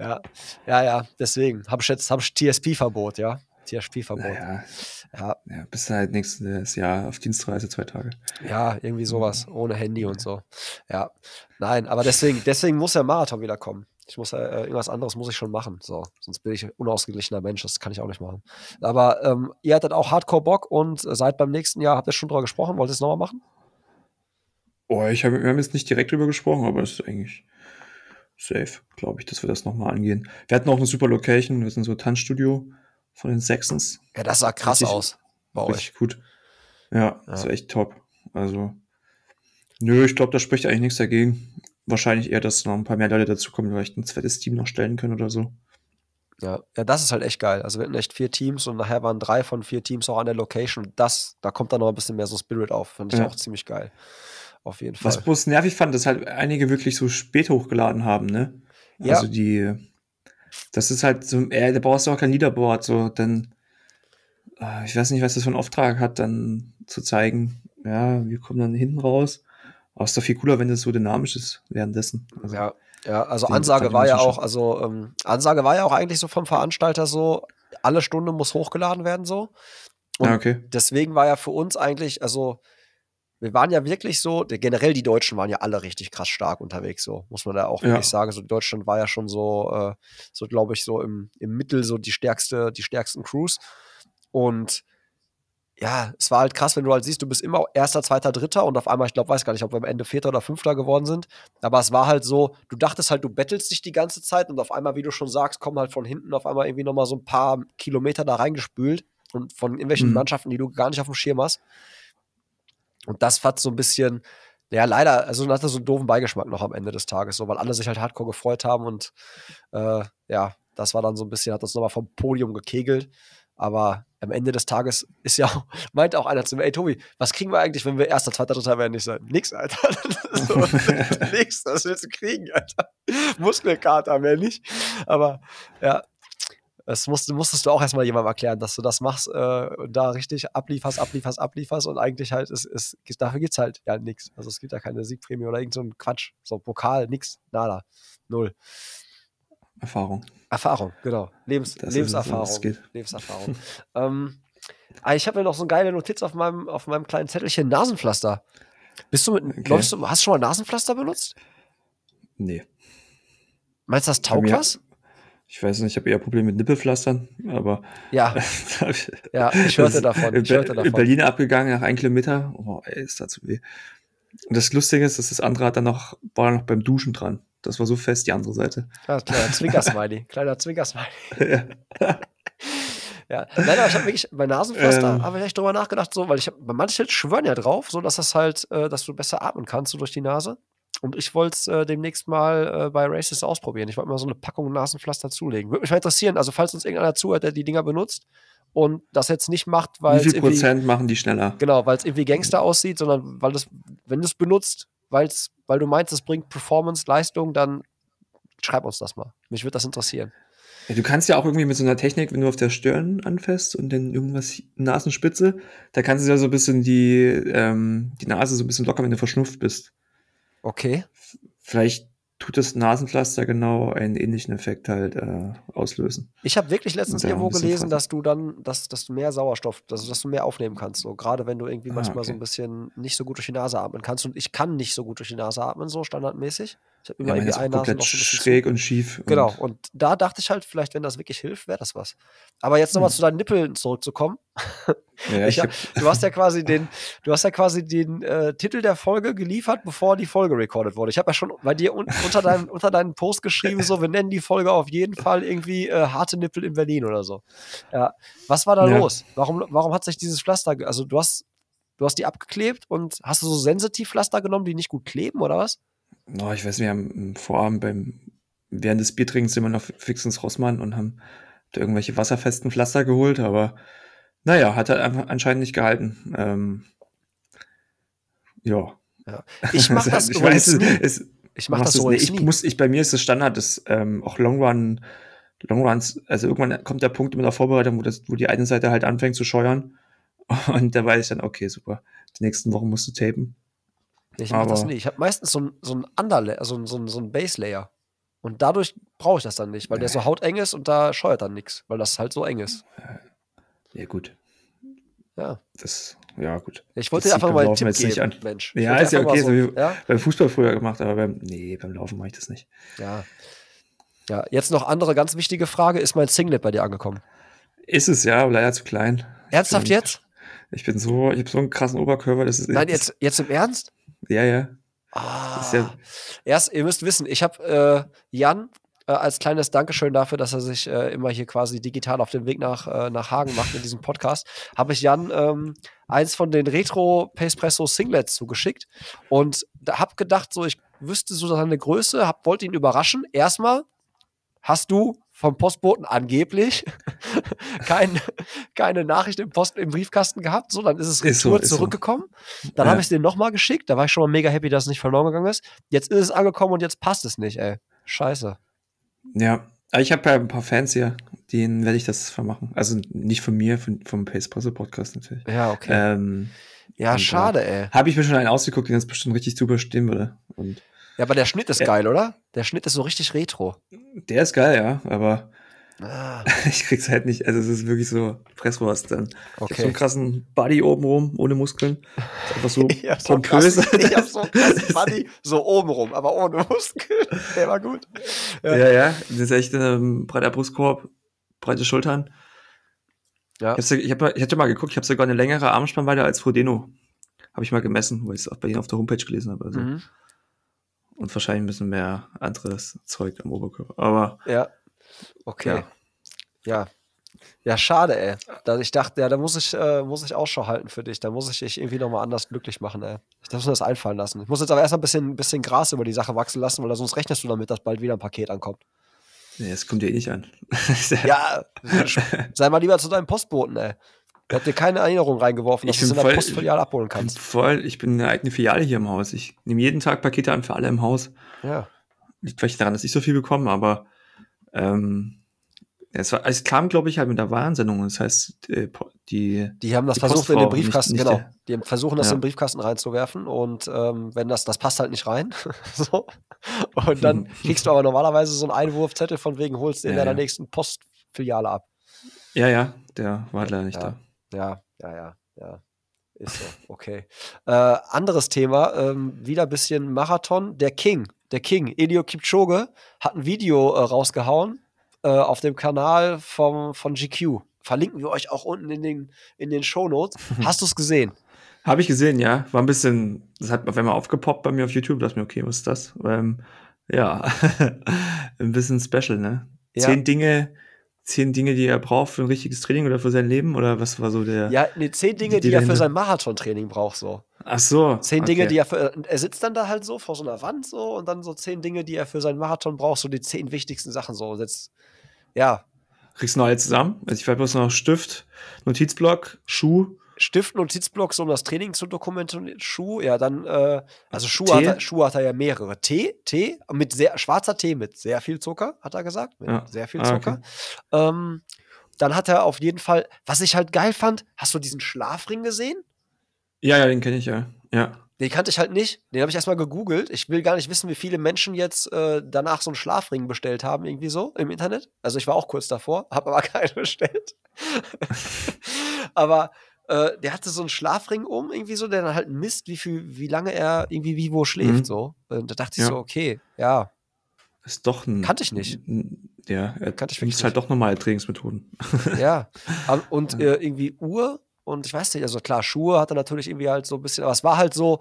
ja, ja, ja, deswegen habe ich jetzt hab ich TSP-Verbot, ja. TSP-Verbot. Naja, Ja, ja, bis halt nächstes Jahr auf Dienstreise zwei Tage. Ja, irgendwie sowas, ohne Handy und so. Ja, nein, aber deswegen, deswegen muss der Marathon wieder kommen. Ich muss äh, irgendwas anderes muss ich schon machen. So, sonst bin ich ein unausgeglichener Mensch, das kann ich auch nicht machen. Aber ähm, ihr hattet auch Hardcore Bock und seid beim nächsten Jahr, habt ihr schon drüber gesprochen, wollt ihr es nochmal machen? Oh, ich hab, wir haben jetzt nicht direkt drüber gesprochen, aber es ist eigentlich safe, glaube ich, dass wir das nochmal angehen. Wir hatten auch eine super Location, wir sind so Tanzstudio von den Saxons. Ja, das sah krass Richtig- aus bei euch. Richtig gut. Ja, das Ja. war echt top. Also, nö, ich glaube, da spricht eigentlich nichts dagegen. Wahrscheinlich eher, dass noch ein paar mehr Leute dazukommen, vielleicht ein zweites Team noch stellen können oder so. Ja, ja, das ist halt echt geil. Also wir hatten echt vier Teams und nachher waren drei von vier Teams auch an der Location. Das, da kommt dann noch ein bisschen mehr so Spirit auf. Finde ich Ja. auch ziemlich geil. Auf jeden Fall. Was bloß nervig fand, dass halt einige wirklich so spät hochgeladen haben, ne? Ja. Also die, das ist halt so, äh, da brauchst du auch kein Leaderboard, so, dann, äh, ich weiß nicht, was das für einen Auftrag hat, dann zu zeigen, ja, wir kommen dann hinten raus. Aber es ist doch viel cooler, wenn das so dynamisch ist währenddessen. Also, Ja, ja, also Ansage war ja auch, also ähm, Ansage war ja auch eigentlich so vom Veranstalter so, alle Stunde muss hochgeladen werden so. Und ja, okay. deswegen war ja für uns eigentlich, also wir waren ja wirklich so, generell die Deutschen waren ja alle richtig krass stark unterwegs, so muss man da auch Ja. wirklich sagen. So Deutschland war ja schon so, äh, so glaube ich, so im, im Mittel so die stärkste, die stärksten Crews. Und ja, es war halt krass, wenn du halt siehst, du bist immer erster, zweiter, dritter und auf einmal, ich glaube, weiß gar nicht, ob wir am Ende vierter oder fünfter geworden sind. Aber es war halt so, du dachtest halt, du bettelst dich die ganze Zeit und auf einmal, wie du schon sagst, kommen halt von hinten auf einmal irgendwie nochmal so ein paar Kilometer da reingespült und von irgendwelchen Mhm. Mannschaften, die du gar nicht auf dem Schirm hast. Und das hat so ein bisschen, ja, leider, also hatte so einen doofen Beigeschmack noch am Ende des Tages, so, weil alle sich halt hardcore gefreut haben und äh, ja, das war dann so ein bisschen, hat uns nochmal vom Podium gekegelt. Aber am Ende des Tages ist ja auch, <laughs> meinte auch einer zu mir, ey Tobi, was kriegen wir eigentlich, wenn wir erster, zweiter, dritter werden? Ich sage, nix, Alter. <laughs> so, <laughs> nix, was willst du kriegen, Alter? Muskelkater mehr nicht. Aber ja, Das musst, musstest du auch erstmal jemandem erklären, dass du das machst äh, und da richtig ablieferst, ablieferst, ablieferst und eigentlich halt, ist, ist, dafür gibt es halt ja nichts. Also es gibt ja keine Siegprämie oder irgend so ein Quatsch. So Pokal, nix, nada. Null. Erfahrung. Erfahrung, genau. Lebens, Das es, Lebenserfahrung. es geht. Lebenserfahrung. <laughs> ähm, ah, ich habe ja noch so eine geile Notiz auf meinem, auf meinem kleinen Zettelchen, Nasenpflaster. Bist du mit, Okay. läufst du, hast du schon mal Nasenpflaster benutzt? Nee. Meinst du, das taugt mir- was? Ich weiß nicht, ich habe eher Probleme mit Nippelpflastern, aber Ja, <laughs> ja, ich hörte davon. Ich hörte davon. Berlin abgegangen nach einem Kilometer. Oh, ey, ist dazu weh. Und das Lustige ist, dass das andere hat dann noch, war noch beim Duschen dran. Das war so fest, die andere Seite. Ja, kleiner Zwinkersmiley. <laughs> Kleiner Zwinkersmiley. ja. Ja, nein, aber ich habe wirklich bei Nasenpflaster Ähm. habe ich echt drüber nachgedacht, so, weil ich hab, manche schwören ja drauf, so dass das halt, äh, dass du besser atmen kannst so durch die Nase. Und ich wollte es äh, demnächst mal äh, bei Races ausprobieren. Ich wollte mal so eine Packung Nasenpflaster zulegen. Würde mich mal interessieren, also falls uns irgendeiner zuhört, der die Dinger benutzt und das jetzt nicht macht, weil Wie viel Prozent machen die schneller? genau, weil es irgendwie Gangster aussieht, sondern weil das, wenn du es benutzt, weil's, weil du meinst, es bringt Performance, Leistung, dann schreib uns das mal. Mich würde das interessieren. Ja, du kannst ja auch irgendwie mit so einer Technik, wenn du auf der Stirn anfasst und dann irgendwas Nasenspitze, da kannst du ja so ein bisschen die, ähm, die Nase so ein bisschen locker, wenn du verschnupft bist. Okay. Vielleicht tut das Nasenpflaster genau einen ähnlichen Effekt halt äh, auslösen. Ich habe wirklich letztens irgendwo gelesen, dass du dann, dass, dass du mehr Sauerstoff, also dass du mehr aufnehmen kannst. So gerade wenn du irgendwie Ah, manchmal so okay. ein bisschen nicht so gut durch die Nase atmen kannst. Und ich kann nicht so gut durch die Nase atmen, so standardmäßig. Ich habe immer Ja, irgendwie komplett schräg und schief. Genau. Und da dachte ich halt, vielleicht, wenn das wirklich hilft, wäre das was. Aber jetzt nochmal Hm. zu deinen Nippeln zurückzukommen. ja, Ich ich hab, <laughs> du hast ja quasi den, du hast ja quasi den äh, Titel der Folge geliefert, bevor die Folge recorded wurde. Ich habe ja schon bei dir un unter, deinem, <laughs> unter deinen Post geschrieben, so, wir nennen die Folge auf jeden Fall irgendwie äh, harte Nippel in Berlin oder so. Ja. Was war da Ja. los? Warum, warum hat sich dieses Pflaster, also du hast, du hast die abgeklebt und hast du so Sensitivpflaster genommen, die nicht gut kleben oder was? Oh, ich weiß nicht, wir haben Vorabend beim, während des Biertrinkens sind wir noch fix ins Rossmann und haben da irgendwelche wasserfesten Pflaster geholt, aber naja, hat halt einfach anscheinend nicht gehalten. Ähm, ja. Ich mach <laughs> das ich weiß, nie. es, Ich mach das so ich nie. muss, ich, bei mir ist das Standard, dass ähm, auch Long Run, Long Runs, also irgendwann kommt der Punkt in der Vorbereitung, wo, das, wo die eine Seite halt anfängt zu scheuern. <laughs> Und da weiß ich dann, okay, super. Die nächsten Wochen musst du tapen. Ich mach das nie. Ich habe meistens so ein, so ein Underlayer, also so ein, so ein Base-Layer. Und dadurch brauche ich das dann nicht, weil der so hauteng ist und da scheuert dann nichts, weil das halt so eng ist. Ja, gut. Ja. Das, ja, gut. Ich wollte Das dir einfach mal einen Tipp jetzt nicht geben, an. Mensch. Ja, ist ja okay, so wie- ja? Beim Fußball früher gemacht, aber beim, nee, beim Laufen mache ich das nicht. ja. Ja, jetzt noch andere ganz wichtige Frage. Ist mein Singlet bei dir angekommen? Ist es ja, aber leider zu klein. Ernsthaft bin, jetzt? Ich bin so, ich habe so einen krassen Oberkörper, das ist. Nein, jetzt, jetzt im Ernst? Ja, ja. Ah. ja- Erst, ihr müsst wissen, ich habe äh, Jan äh, als kleines Dankeschön dafür, dass er sich äh, immer hier quasi digital auf den Weg nach, äh, nach Hagen macht in diesem Podcast, habe ich Jan ähm, eins von den Retro Pacepresso Singlets zugeschickt und da hab gedacht, so ich wüsste so seine Größe, hab, wollte ihn überraschen. Erstmal hast du vom Postboten angeblich <laughs> kein, keine Nachricht im Post im Briefkasten gehabt, so dann ist es Ist so, ist so. zurückgekommen. Dann Ja. habe ich es dir nochmal geschickt, da war ich schon mal mega happy, dass es nicht verloren gegangen ist. Jetzt ist es angekommen und jetzt passt es nicht, ey. Scheiße. Ja. Ich habe ja ein paar Fans hier, denen werde ich das vermachen. Also nicht von mir, von, vom Pace Puzzle Podcast natürlich. Ja, okay. Ähm, ja, schade, ey. habe ich mir schon einen ausgeguckt, den das bestimmt richtig super stehen würde. Und Ja, aber der Schnitt ist Ja. geil, oder? Der Schnitt ist so richtig retro. der ist geil, ja, aber Ah, <laughs> ich krieg's halt nicht. Also es ist wirklich so Presswurst dann. Ich hab so okay. einen krassen Body oben rum, ohne Muskeln. Ist einfach so <laughs> Ich hab so pompös. krass, ich hab so krass Buddy, so oben rum, aber ohne Muskeln. Der war gut. ja. ja, Das ist echt ein breiter Brustkorb, breite Schultern. Ja. Ich, ich, hab, ich hatte mal geguckt, ich habe sogar eine längere Armspannweite als Frodeno. Habe ich mal gemessen, weil ich es auch bei Ihnen auf der Homepage gelesen habe. Also. Mhm. Und wahrscheinlich ein bisschen mehr anderes Zeug am Oberkörper. Aber Ja. Okay. Ja. Ja. ja. schade, ey. Da, ich dachte, ja, da muss ich, äh, muss ich Ausschau halten für dich. Da muss ich dich irgendwie nochmal anders glücklich machen, ey. Ich muss mir das einfallen lassen. Ich muss jetzt aber erst mal ein bisschen, bisschen Gras über die Sache wachsen lassen, weil sonst rechnest du damit, dass bald wieder ein Paket ankommt. nee, es kommt dir eh nicht an. <laughs> Ja, sei mal lieber zu deinem Postboten, ey. Der hat dir keine Erinnerung reingeworfen, dass Ich du es in der Postfiliale abholen Ich bin kannst. voll, ich bin eine eigene Filiale hier im Haus. Ich nehme jeden Tag Pakete an für alle im Haus. Ja. Liegt vielleicht daran, dass ich so viel bekomme, aber ähm, es, war, es kam, glaube ich, halt mit der Warnsendung. Das heißt, die, Die haben das Die versucht in den Postfrau, nicht- Briefkasten, nicht genau. Die versuchen das Ja. in den Briefkasten reinzuwerfen und ähm, wenn das, das passt halt nicht rein. <laughs> so. Und dann <laughs> kriegst du aber normalerweise so einen Einwurfzettel von wegen, holst den Ja, in der ja. nächsten Postfiliale ab. ja, ja, der war leider nicht da. Ja, ja, ja, ja. Ist so, okay. Äh, anderes Thema, ähm, wieder ein bisschen Marathon. Der King, der King, Elio Kipchoge, hat ein Video äh, rausgehauen äh, auf dem Kanal vom, von GQ. Verlinken wir euch auch unten in den, in den Shownotes. <laughs> Hast du es gesehen? Habe ich gesehen, ja. War ein bisschen, das hat auf einmal aufgepoppt bei mir auf YouTube. Da dachte mir, okay, was ist das? Ähm, ja, <laughs> ein bisschen special, ne? Ja. Zehn Dinge, zehn Dinge, die er braucht für ein richtiges Training oder für sein Leben? Oder was war so der? Ja, nee, zehn Dinge, Die- die, die er für sein Marathontraining braucht, so. Ach so. Zehn Dinge, okay. die er für. Er sitzt dann da halt so vor so einer Wand so und dann so zehn Dinge, die er für seinen Marathon braucht, so die zehn wichtigsten Sachen so. Und jetzt, ja, Kriegst du noch alle zusammen? Also ich weiß bloß noch Stift, Notizblock, Schuh. Stift, Notizblock, so um das Training zu dokumentieren. Schuh, ja, dann, äh, also Schuhe Tee? hat, er, Schuhe hat er ja mehrere. Tee, Tee, mit sehr, schwarzer Tee mit sehr viel Zucker, hat er gesagt. Mit Ja. sehr viel Ah, Zucker. ähm, dann hat er auf jeden Fall, was ich halt geil fand, hast du diesen Schlafring gesehen? Ja, ja, den kenne ich ja. Ja. Den kannte ich halt nicht. Den habe ich erstmal gegoogelt. Ich will gar nicht wissen, wie viele Menschen jetzt äh, danach so einen Schlafring bestellt haben, irgendwie so im Internet. Also ich war auch kurz davor, habe aber <laughs> keinen bestellt. <laughs> aber äh, der hatte so einen Schlafring um, irgendwie so, der dann halt misst, wie viel, wie lange er irgendwie wie wo schläft, Mhm. so. Und da dachte ich Ja. so, okay, ja, Ist doch ein. Kannte ich nicht. ein- Ja, er Kannte ich wirklich halt doch normale Trainingsmethoden. ja. <laughs> Und äh, irgendwie Uhr und ich weiß nicht, also klar, Schuhe hatte natürlich irgendwie halt so ein bisschen, aber es war halt so,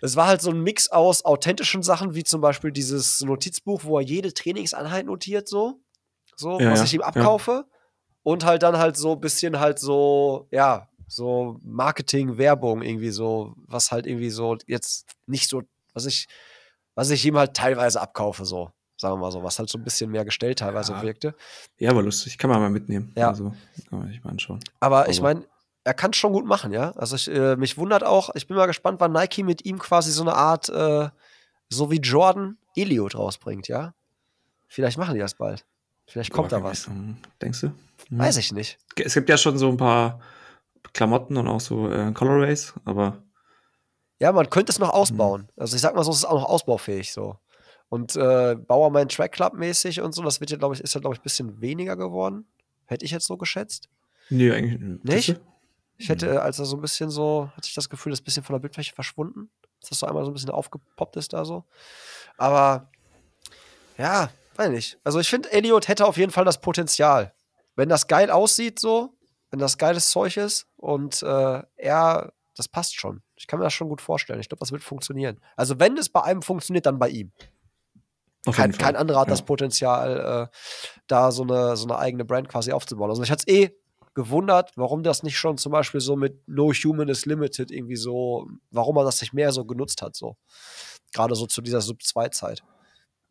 es war halt so ein Mix aus authentischen Sachen, wie zum Beispiel dieses Notizbuch, wo er jede Trainingseinheit notiert, so, so, Ja, was ich ihm ja. Und halt dann halt so ein bisschen halt so, ja, so Marketing, Werbung irgendwie so, was halt irgendwie so jetzt nicht so, was ich, was ich ihm halt teilweise abkaufe, so, sagen wir mal so, was halt so ein bisschen mehr gestellt teilweise Ja. wirkte. Ja, aber lustig. Kann man mal mitnehmen. Ja. Also, kann man sich mal anschauen. Aber ich Also- meine, er kann es schon gut machen, ja. Also ich, äh, mich wundert auch, ich bin mal gespannt, wann Nike mit ihm quasi so eine Art, äh, so wie Jordan Eliot rausbringt, ja. Vielleicht machen die das bald. Vielleicht kommt da was. Denkst du? Mhm. Weiß ich nicht. Es gibt ja schon so ein paar Klamotten und auch so äh, Colorways, aber Ja, man könnte es noch Mhm. ausbauen. Also ich sag mal so, es ist auch noch ausbaufähig so. Und äh, Bauer mein Track Club mäßig und so, das wird ja, glaube ich, ist ja, glaube ich, ein bisschen weniger geworden. Hätte ich jetzt so geschätzt. nee, eigentlich Nicht? Ich hätte, äh, als er so ein bisschen so, hatte ich das Gefühl, das ist ein bisschen von der Bildfläche verschwunden. Dass das so einmal so ein bisschen aufgepoppt ist da so. Aber ja, weiß nicht. Also ich finde, Elliot hätte auf jeden Fall das Potenzial. Wenn das geil aussieht, so, wenn das geiles Zeug ist und äh, er, das passt schon. Ich kann mir das schon gut vorstellen. Ich glaube, das wird funktionieren. Also wenn es bei einem funktioniert, dann bei ihm. Auf Kein, kein anderer hat Ja. das Potenzial, äh, da so eine, so eine eigene Brand quasi aufzubauen. Also ich hatte es eh gewundert, warum das nicht schon zum Beispiel so mit No Human is Limited irgendwie so, warum man das nicht mehr so genutzt hat, so. Gerade so zu dieser Sub-2-Zeit.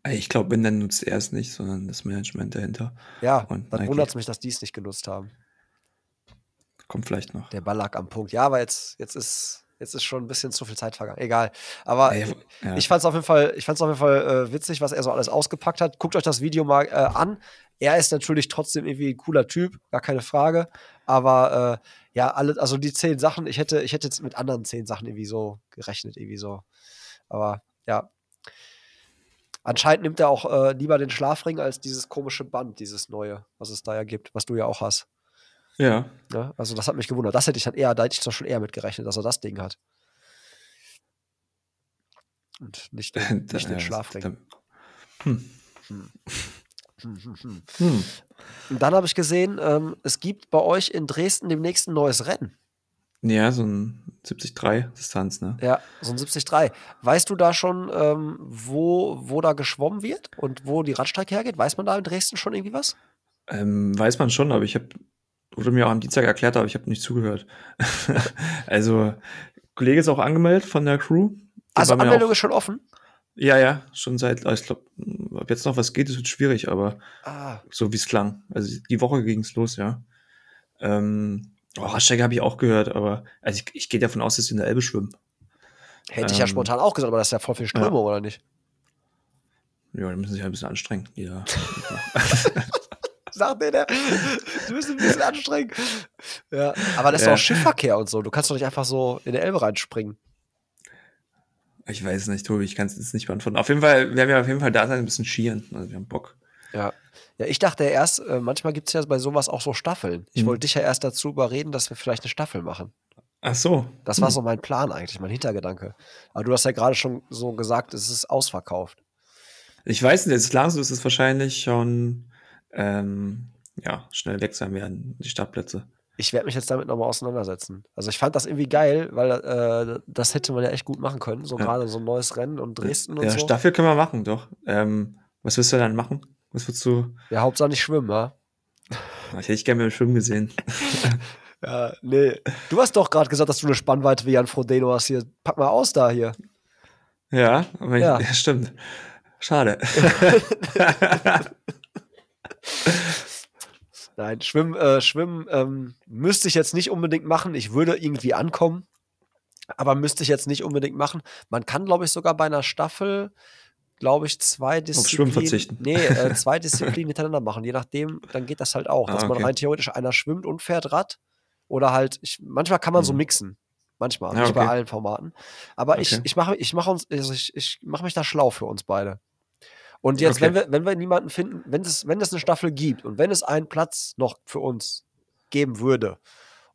Ich glaube, wenn, dann nutzt er es nicht, sondern das Management dahinter. Ja, Und dann wundert es mich, dass die es nicht genutzt haben. Kommt vielleicht noch. Der Ball lag am Punkt. Ja, aber jetzt, jetzt ist, jetzt ist schon ein bisschen zu viel Zeit vergangen. Egal. Aber Ey, ja. Ich fand es auf jeden Fall, ich fand's auf jeden Fall äh, witzig, was er so alles ausgepackt hat. Guckt euch das Video mal äh, an. Er ist natürlich trotzdem irgendwie ein cooler Typ, gar keine Frage. Aber äh, ja, alle, also die zehn Sachen, ich hätte, ich hätte jetzt mit anderen zehn Sachen irgendwie so gerechnet, irgendwie so. Aber ja. Anscheinend nimmt er auch äh, lieber den Schlafring als dieses komische Band, dieses neue, was es da ja gibt, was du ja auch hast. ja. Ne? Also das hat mich gewundert. Das hätte ich dann eher, da hätte ich doch schon eher mit gerechnet, dass er das Ding hat. Und nicht den, <laughs> nicht den Ja, Schlafring. Hm. Hm, hm, hm. Hm. Und dann habe ich gesehen, ähm, es gibt bei euch in Dresden demnächst ein neues Rennen. Ja, so ein 73 Distanz, ne? Ja, so ein 73. Weißt du da schon, ähm, wo, wo da geschwommen wird und wo die Radstrecke hergeht? Weiß man da in Dresden schon irgendwie was? Ähm, weiß man schon, aber ich habe, wurde mir auch am Dienstag erklärt, aber ich habe nicht zugehört. <laughs> also, Kollege ist auch angemeldet von der Crew. Der Also Anmeldung auch, ist schon offen. Ja, ja, schon seit, ich glaube, ob jetzt noch was geht, ist wird schwierig, aber Ah, so wie es klang. Also die Woche ging es los, ja. Ähm, oh, Radstrecke habe ich auch gehört, aber also ich, ich gehe davon aus, dass sie in der Elbe schwimmen. hätte ich ja Ähm, spontan auch gesagt, aber das ist ja voll viel Strömung, oder nicht? Ja, die müssen sich ein bisschen anstrengen. Ja. Sagt der, der, du bist ein bisschen anstrengend. Ja, aber das ist Ja. auch Schiffverkehr und so. Du kannst doch nicht einfach so in der Elbe reinspringen. Ich weiß nicht, Tobi, ich kann es jetzt nicht beantworten. Auf jeden Fall, werden wir auf jeden Fall da sein, ein bisschen skieren. Also wir haben Bock. Ja. Ja, ich dachte erst, äh, manchmal gibt es ja bei sowas auch so Staffeln. Ich Mhm. wollte dich ja erst dazu überreden, dass wir vielleicht eine Staffel machen. Ach so. Das war so mein Plan eigentlich, mein Hintergedanke. Aber du hast ja gerade schon so gesagt, es ist ausverkauft. Ich weiß nicht, jetzt langsam ist es wahrscheinlich schon ähm, ja, schnell weg sein werden, die Startplätze. Ich werde mich jetzt damit nochmal auseinandersetzen. Also ich fand das irgendwie geil, weil äh, das hätte man ja echt gut machen können. So Ja. gerade so ein neues Rennen und Dresden und ja, so. Staffel können wir machen, doch. Ähm, was willst du dann machen? Was würdest du? Ja, hauptsächlich schwimmen, ja. Ich hätte gerne beim Schwimmen gesehen. <laughs> Ja, nee. Du hast doch gerade gesagt, dass du eine Spannweite wie Jan Frodeno hast hier. Pack mal aus da hier. Ja, aber Ja. Ich, ja <laughs> stimmt. Schade. <laughs> Nein, Schwimmen, äh, Schwimmen ähm, müsste ich jetzt nicht unbedingt machen. Ich würde irgendwie ankommen, aber müsste ich jetzt nicht unbedingt machen. Man kann, glaube ich, sogar bei einer Staffel, glaube ich, zwei Disziplinen. Schwimmen verzichten. Nee, äh, <laughs> zwei Disziplinen hintereinander machen. Je nachdem, dann geht das halt auch. Dass Ah, man okay. rein theoretisch einer schwimmt und fährt Rad. Oder halt, ich, manchmal kann man so Mhm. mixen. Manchmal, Ja, nicht bei okay. allen Formaten. Aber ich, Okay. ich mache ich mache uns, also ich, ich mache mich da schlau für uns beide. Und jetzt, Okay. wenn wir, wenn wir niemanden finden, wenn es, wenn es eine Staffel gibt und wenn es einen Platz noch für uns geben würde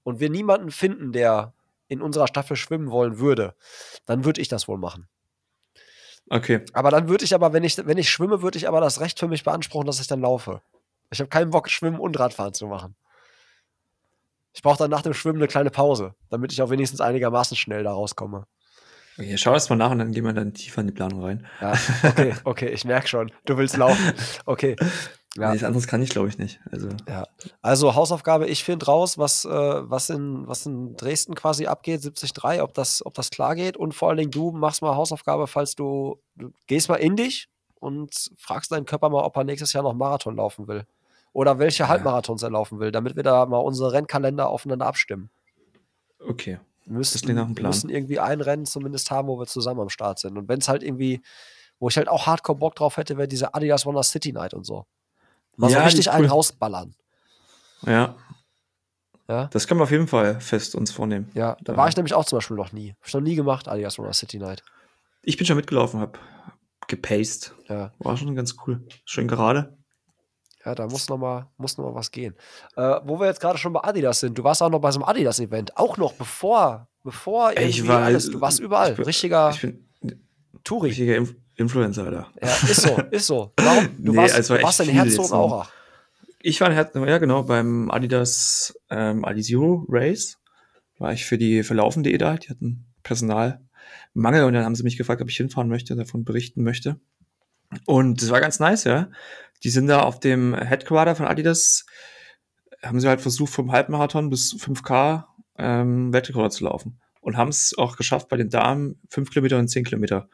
und wir niemanden finden, der in unserer Staffel schwimmen wollen würde, dann würde ich das wohl machen. Okay. Aber dann würde ich aber, wenn ich, wenn ich schwimme, würde ich aber das Recht für mich beanspruchen, dass ich dann laufe. Ich habe keinen Bock, Schwimmen und Radfahren zu machen. Ich brauche dann nach dem Schwimmen eine kleine Pause, damit ich auch wenigstens einigermaßen schnell da rauskomme. okay. Schau das mal nach und dann gehen wir dann tiefer in die Planung rein. Ja, okay, <laughs> okay, ich merke schon. Du willst laufen. Okay. Ja. Nichts anderes kann ich, glaube ich, nicht. Also, Ja. Also Hausaufgabe, ich finde raus, was, äh, was, in, was in Dresden quasi abgeht, 73, ob das, ob das klar geht. Und vor allen Dingen, du machst mal Hausaufgabe, falls du, du gehst mal in dich und fragst deinen Körper mal, ob er nächstes Jahr noch Marathon laufen will. Oder welche Halbmarathons er laufen will, damit wir da mal unsere Rennkalender aufeinander abstimmen. okay. Wir müssen, klingt nach einem wir müssen irgendwie ein Rennen zumindest haben, wo wir zusammen am Start sind. Und wenn es halt irgendwie, wo ich halt auch hardcore Bock drauf hätte, wäre diese Adidas Wonder City Night und so. Mal so Ja, die richtig einen cool. rausballern. Ja, Ja. das können wir auf jeden Fall fest uns vornehmen. Ja, da Ja. war ich nämlich auch zum Beispiel noch nie. Hab ich noch nie gemacht, Adidas Runner City Night. Ich bin schon mitgelaufen, hab gepaced. Ja, War schon ganz cool. Schön gerade. ja da muss noch, mal, muss noch mal was gehen. Äh, wo wir jetzt gerade schon bei Adidas sind, du warst auch noch bei so einem Adidas-Event. Auch noch bevor, bevor ich war- alles, du warst überall. ich bin- Richtiger Ich bin Touri. richtiger Inf Influencer, Alter. Ja, ist so, ist so. <laughs> Warum? Du Nee, warst, war du warst in. Herzogenaurach. Ich war in Her ja genau beim Adidas ähm, Adizero Race. War ich für die für Laufen.de da. Die hatten Personalmangel und dann haben sie mich gefragt, ob ich hinfahren möchte, davon berichten möchte. Und das war ganz nice, ja. Die sind da auf dem Headquarter von Adidas, haben sie halt versucht, vom Halbmarathon bis 5K ähm, Weltrekord zu laufen. Und haben es auch geschafft, bei den Damen 5 Kilometer und 10 Kilometer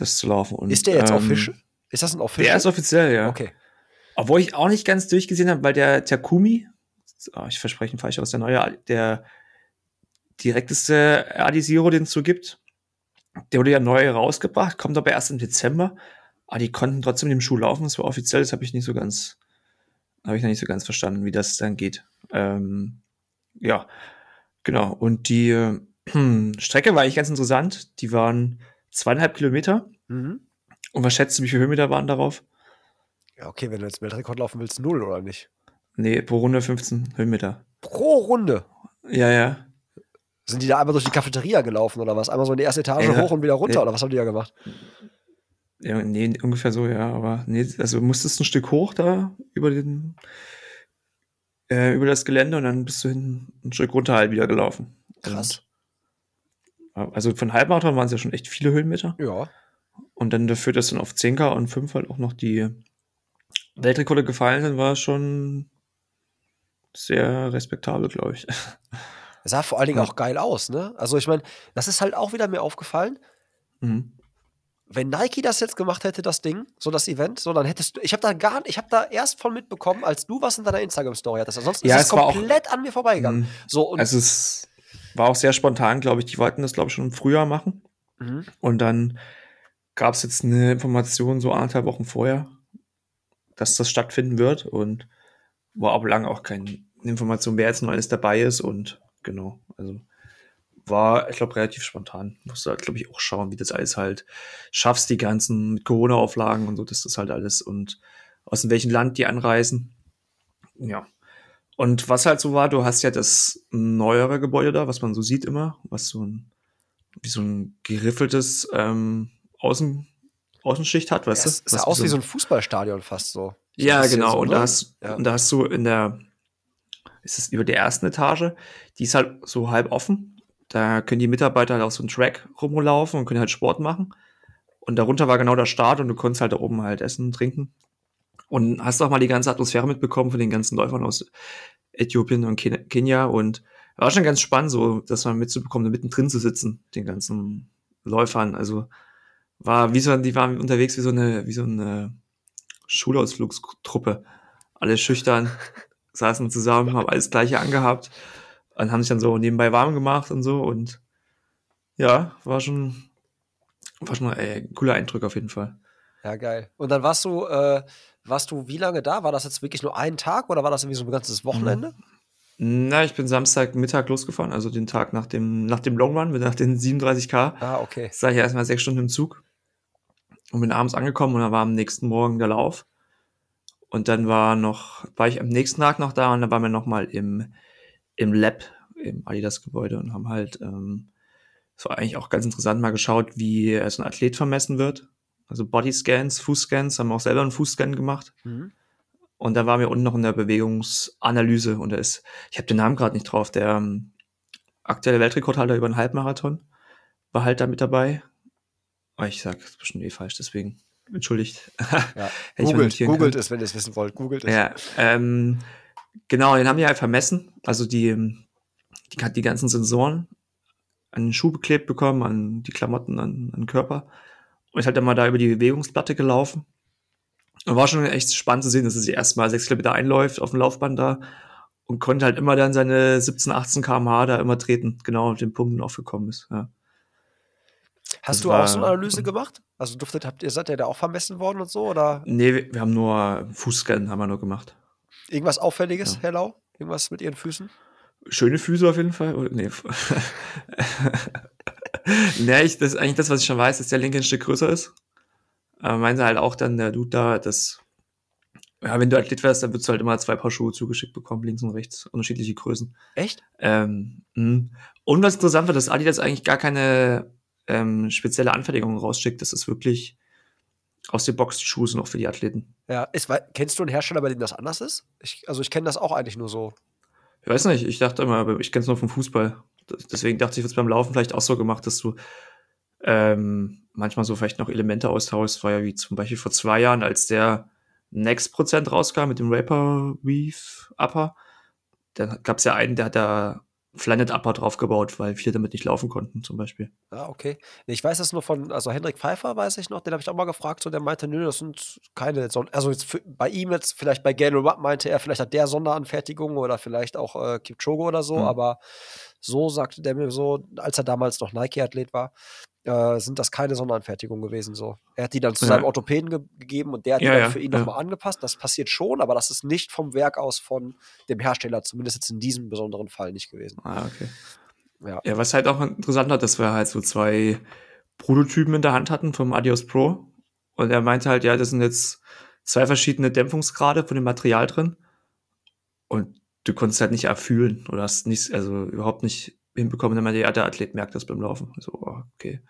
das zu laufen. Und, Ist der jetzt ähm, official? Ist das ein official? Der ist offiziell, ja. Okay. Obwohl ich auch nicht ganz durchgesehen habe, weil der Takumi, oh, ich verspreche ihn falsch aus, der neue, der direkteste Adisiro, den es so gibt, der wurde ja neu rausgebracht, kommt aber erst im Dezember. Aber die konnten trotzdem mit dem Schuh laufen, das war offiziell, das habe ich nicht so ganz, habe ich noch nicht so ganz verstanden, wie das dann geht. Ähm, ja, genau. Und die äh, <clears throat> Strecke war eigentlich ganz interessant. Die waren zweieinhalb Kilometer. Mhm. Und was schätzt du, wie viele Höhenmeter waren darauf? Ja, okay, wenn du jetzt Weltrekord laufen willst, null oder nicht? Nee, pro Runde 15 Höhenmeter. Pro Runde. Ja, ja. Sind die da einmal durch die Cafeteria gelaufen oder was? Einmal so in die erste Etage Ey, hoch und wieder runter ey. oder was haben die da gemacht? ja. Nee, ungefähr so, ja. Aber nee, also du musstest ein Stück hoch da über den, äh, über das Gelände und dann bist du hinten ein Stück runter halt wieder gelaufen. Krass. Also von Halbmarathon waren es ja schon echt viele Höhenmeter. Ja. Und dann dafür, dass dann auf 10K und 5 halt auch noch die Weltrekorde gefallen sind, war schon sehr respektabel, glaube ich. <laughs> Es sah vor allen Dingen Ja. auch geil aus, ne? Also ich meine, das ist halt auch wieder mir aufgefallen. Mhm. Wenn Nike das jetzt gemacht hätte, das Ding, so das Event, so dann hättest du, ich habe da gar, ich habe da erst von mitbekommen, als du was in deiner Instagram-Story hattest. Ansonsten Ja, ist es war auch- komplett an mir vorbeigegangen. Mhm. So und Also es war auch sehr spontan, glaube ich. Die wollten das, glaube ich, schon im Frühjahr machen. Mhm. Und dann gab es jetzt eine Information so anderthalb Wochen vorher, dass das stattfinden wird. Und war aber lange auch keine Information, wer jetzt noch alles dabei ist und genau, also war, ich glaube, relativ spontan. Musst du halt, glaube ich, auch schauen, wie das alles halt schaffst, die ganzen mit Corona-Auflagen und so, das ist halt alles und aus welchem Land die anreisen. Ja. Und was halt so war, du hast ja das neuere Gebäude da, was man so sieht immer, was so ein, wie so ein geriffeltes ähm, Außen, Außenschicht hat, weißt Ja, du? es sah aus wie so ein- Fußballstadion fast so. Ja, genau. so, und, ne? da hast, Ja. und da hast du in der, ist es über der ersten Etage, die ist halt so halb offen. Da können die Mitarbeiter halt auf so einen Track rumlaufen und können halt Sport machen. Und darunter war genau der Start und du konntest halt da oben halt essen, trinken. Und hast auch mal die ganze Atmosphäre mitbekommen von den ganzen Läufern aus Äthiopien und Ken Kenia. Und war schon ganz spannend, so das mal mitzubekommen, mittendrin zu sitzen, den ganzen Läufern. Also war wie so, die waren unterwegs wie so eine, wie so eine Schulausflugstruppe. Alle schüchtern, <laughs> saßen zusammen, haben alles Gleiche angehabt und haben sich dann so nebenbei warm gemacht und so und ja, war schon, war schon ein cooler Eindruck auf jeden Fall. Ja, geil. Und dann warst du, äh, warst du wie lange da? War das jetzt wirklich nur ein Tag oder war das irgendwie so ein ganzes Wochenende? Na, ich bin Samstagmittag losgefahren, also den Tag nach dem, nach dem Long Run, nach den 37k. Ah, okay. saß ich erstmal sechs Stunden im Zug und bin abends angekommen und dann war am nächsten Morgen der Lauf. Und dann war noch, war ich am nächsten Tag noch da und dann waren wir nochmal im, im Lab, im Adidas-Gebäude und haben halt, ähm, es war eigentlich auch ganz interessant, mal geschaut, wie äh, so ein Athlet vermessen wird. Also Bodyscans, Fußscans, haben wir auch selber einen Fußscan gemacht. Mhm. Und da waren wir unten noch in der Bewegungsanalyse und da ist, ich habe den Namen gerade nicht drauf, der ähm, aktuelle Weltrekordhalter über einen Halbmarathon war halt da mit dabei. Aber ich sag das ist bestimmt eh falsch, deswegen entschuldigt. Ja. <laughs> Googelt, googelt es, wenn ihr es wissen wollt. Googelt es. Ja, ähm, genau, den haben die halt vermessen. Also die, ähm, die hat die ganzen Sensoren an den Schuh beklebt bekommen, an die Klamotten, an, an den Körper. Und ist halt dann mal da über die Bewegungsplatte gelaufen. Und war schon echt spannend zu sehen, dass er sich erstmal sechs Kilometer einläuft auf dem Laufband da und konnte halt immer dann seine 17, 18 kmh da immer treten, genau auf den Punkten aufgekommen ist. Ja. Hast Das du auch so eine war- Analyse gemacht? Also duftet, habt ihr, seid ihr da auch vermessen worden und so? Oder Nee, wir, wir haben nur Fußscan haben wir nur gemacht. irgendwas Auffälliges, Ja. Herr Lau? Irgendwas mit ihren Füßen? Schöne Füße auf jeden Fall. Nee. <laughs> nee, ich, das ist eigentlich das, was ich schon weiß, dass der linke ein Stück größer ist. Aber meinte halt auch dann der Dude da, dass, ja, wenn du Athlet wärst, dann würdest du halt immer zwei Paar Schuhe zugeschickt bekommen, links und rechts, unterschiedliche Größen. Echt? Ähm, mh. und was interessant wird, dass Adidas eigentlich gar keine ähm, spezielle Anfertigung rausschickt. Das ist wirklich aus der Box die Schuhe sind auch für die Athleten. Ja. Ist, kennst du einen Hersteller, bei dem das anders ist? Ich, also ich kenne das auch eigentlich nur so. Ich weiß nicht, ich dachte immer, aber ich kenne es nur vom Fußball. Deswegen dachte ich, wird es beim Laufen vielleicht auch so gemacht, dass du ähm, manchmal so vielleicht noch Elemente austauschst. War ja wie zum Beispiel vor zwei Jahren, als der Next Prozent rauskam mit dem Vapor Weave Upper. Dann gab es ja einen, der hat da Planet Upper draufgebaut, weil viele damit nicht laufen konnten, zum Beispiel. Ah, okay. Ich weiß das nur von, also Hendrik Pfeiffer weiß ich noch, den habe ich auch mal gefragt, so der meinte, nö, das sind keine Son also jetzt für, bei ihm jetzt, vielleicht bei Galen Rupp meinte er, vielleicht hat der Sonderanfertigung oder vielleicht auch äh, Kipchoge oder so, Mhm. aber so sagte der mir so, als er damals noch Nike-Athlet war, äh, sind das keine Sonderanfertigungen gewesen. So. Er hat die dann zu Ja. seinem Orthopäden ge gegeben und der hat Ja, die dann für ihn ja. nochmal angepasst. Das passiert schon, aber das ist nicht vom Werk aus von dem Hersteller, zumindest jetzt in diesem besonderen Fall nicht gewesen. Ah, okay. Ja. Ja, was halt auch interessant war, dass wir halt so zwei Prototypen in der Hand hatten vom Adios Pro. Und er meinte halt, ja, das sind jetzt zwei verschiedene Dämpfungsgrade von dem Material drin. Und du konntest halt nicht erfühlen oder hast nicht, also überhaupt nicht hinbekommen, wenn man ja, der Athlet merkt das beim Laufen. So, oh, okay.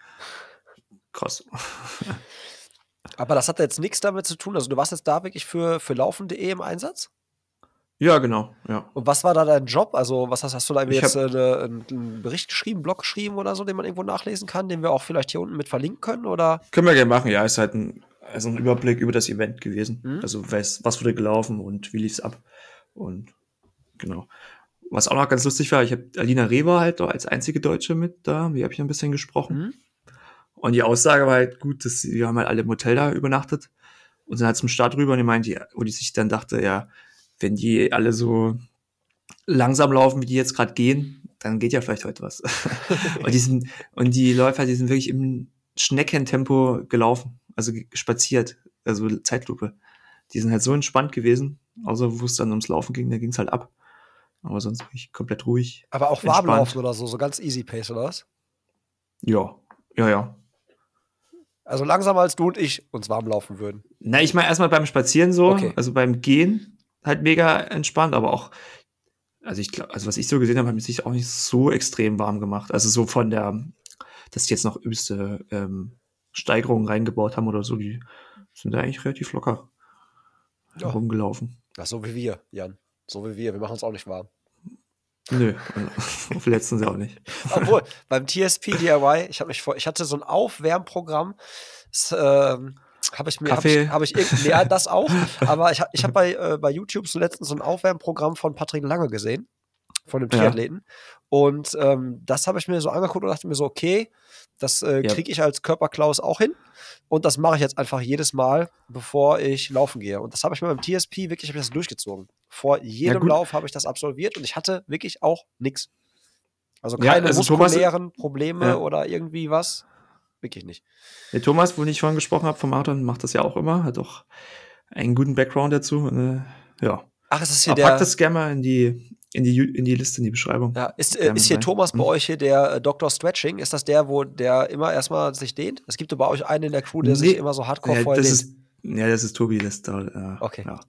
Krass. <laughs> Aber das hat jetzt nichts damit zu tun. Also du warst jetzt da wirklich für, für Laufen.de im Einsatz? Ja, genau, ja. Und was war da dein Job? Also, was hast, hast du da jetzt äh, eine, einen, Bericht geschrieben, Blog geschrieben oder so, den man irgendwo nachlesen kann, den wir auch vielleicht hier unten mit verlinken können? Oder? Können wir gerne machen, ja, ist halt ein, also ein Überblick über das Event gewesen. Mhm. Also was, was wurde gelaufen und wie lief's ab. Und genau. Was auch noch ganz lustig war, ich habe Alina Reh war halt als einzige Deutsche mit da, die habe ich ein bisschen gesprochen. Mhm. Und die Aussage war halt gut, dass sie, wir haben halt alle im Hotel da übernachtet und sind halt zum Start rüber und die meinte, ja, wo die sich dann dachte, ja, wenn die alle so langsam laufen, wie die jetzt gerade gehen, dann geht ja vielleicht heute was. <laughs> und die sind, und die Läufer, die sind wirklich im Schneckentempo gelaufen, also spaziert, also Zeitlupe. Die sind halt so entspannt gewesen. Außer wo es dann ums Laufen ging, da ging es halt ab. Aber sonst bin ich komplett ruhig. Aber auch Entspannt. Warmlaufen oder so, so ganz easy pace oder was? Ja, ja, ja. Also langsamer als du und ich uns warm laufen würden. Na, ich meine erstmal beim Spazieren so, Okay. also beim Gehen halt mega entspannt, aber auch, also ich glaube, also was ich so gesehen habe, hat mich sich auch nicht so extrem warm gemacht. Also so von der, dass die jetzt noch übelste ähm, Steigerungen reingebaut haben oder so, die sind da eigentlich relativ locker Ja. herumgelaufen. Ja, so wie wir, Jan. So wie wir. Wir machen uns auch nicht warm. Nö, <laughs> verletzen sie auch nicht. <laughs> Obwohl, beim TSP DIY, ich, hab mich vor, ich hatte so ein Aufwärmprogramm. Das, ähm, habe ich mir, Kaffee. ich, hab ich ja, das auch, <laughs> aber ich, hab- ich habe bei, äh, bei YouTube so letztens so ein Aufwärmprogramm von Patrick Lange gesehen, von dem Ja. Triathleten. Und ähm, das habe ich mir so angeguckt und dachte mir so, okay, das äh, Ja. kriege ich als Körperklaus auch hin. Und das mache ich jetzt einfach jedes Mal, bevor ich laufen gehe. Und das habe ich mir beim TSP wirklich das durchgezogen. Vor jedem gut. Lauf habe ich das absolviert und ich hatte wirklich auch nichts. Also Ja, keine also Thomas- muskulären Probleme Ja. oder irgendwie was. Wirklich nicht. Der Thomas, wo ich vorhin gesprochen habe vom Marathon, macht das ja auch immer, hat auch einen guten Background dazu. Äh, ja. Ach, es ist hier Aber pack der. das gerne mal in die, in die, in die Liste, in die Beschreibung. Ja, ist, äh, ist hier rein. Thomas bei Hm. euch hier der äh, Dr. Stretching? Ist das der, wo der immer erstmal sich dehnt? Es gibt doch bei euch einen in der Crew, der Nee. sich immer so hardcore Ja, voll das dehnt. ist, ja, das ist Tobi, das da. Äh, Okay. Ja,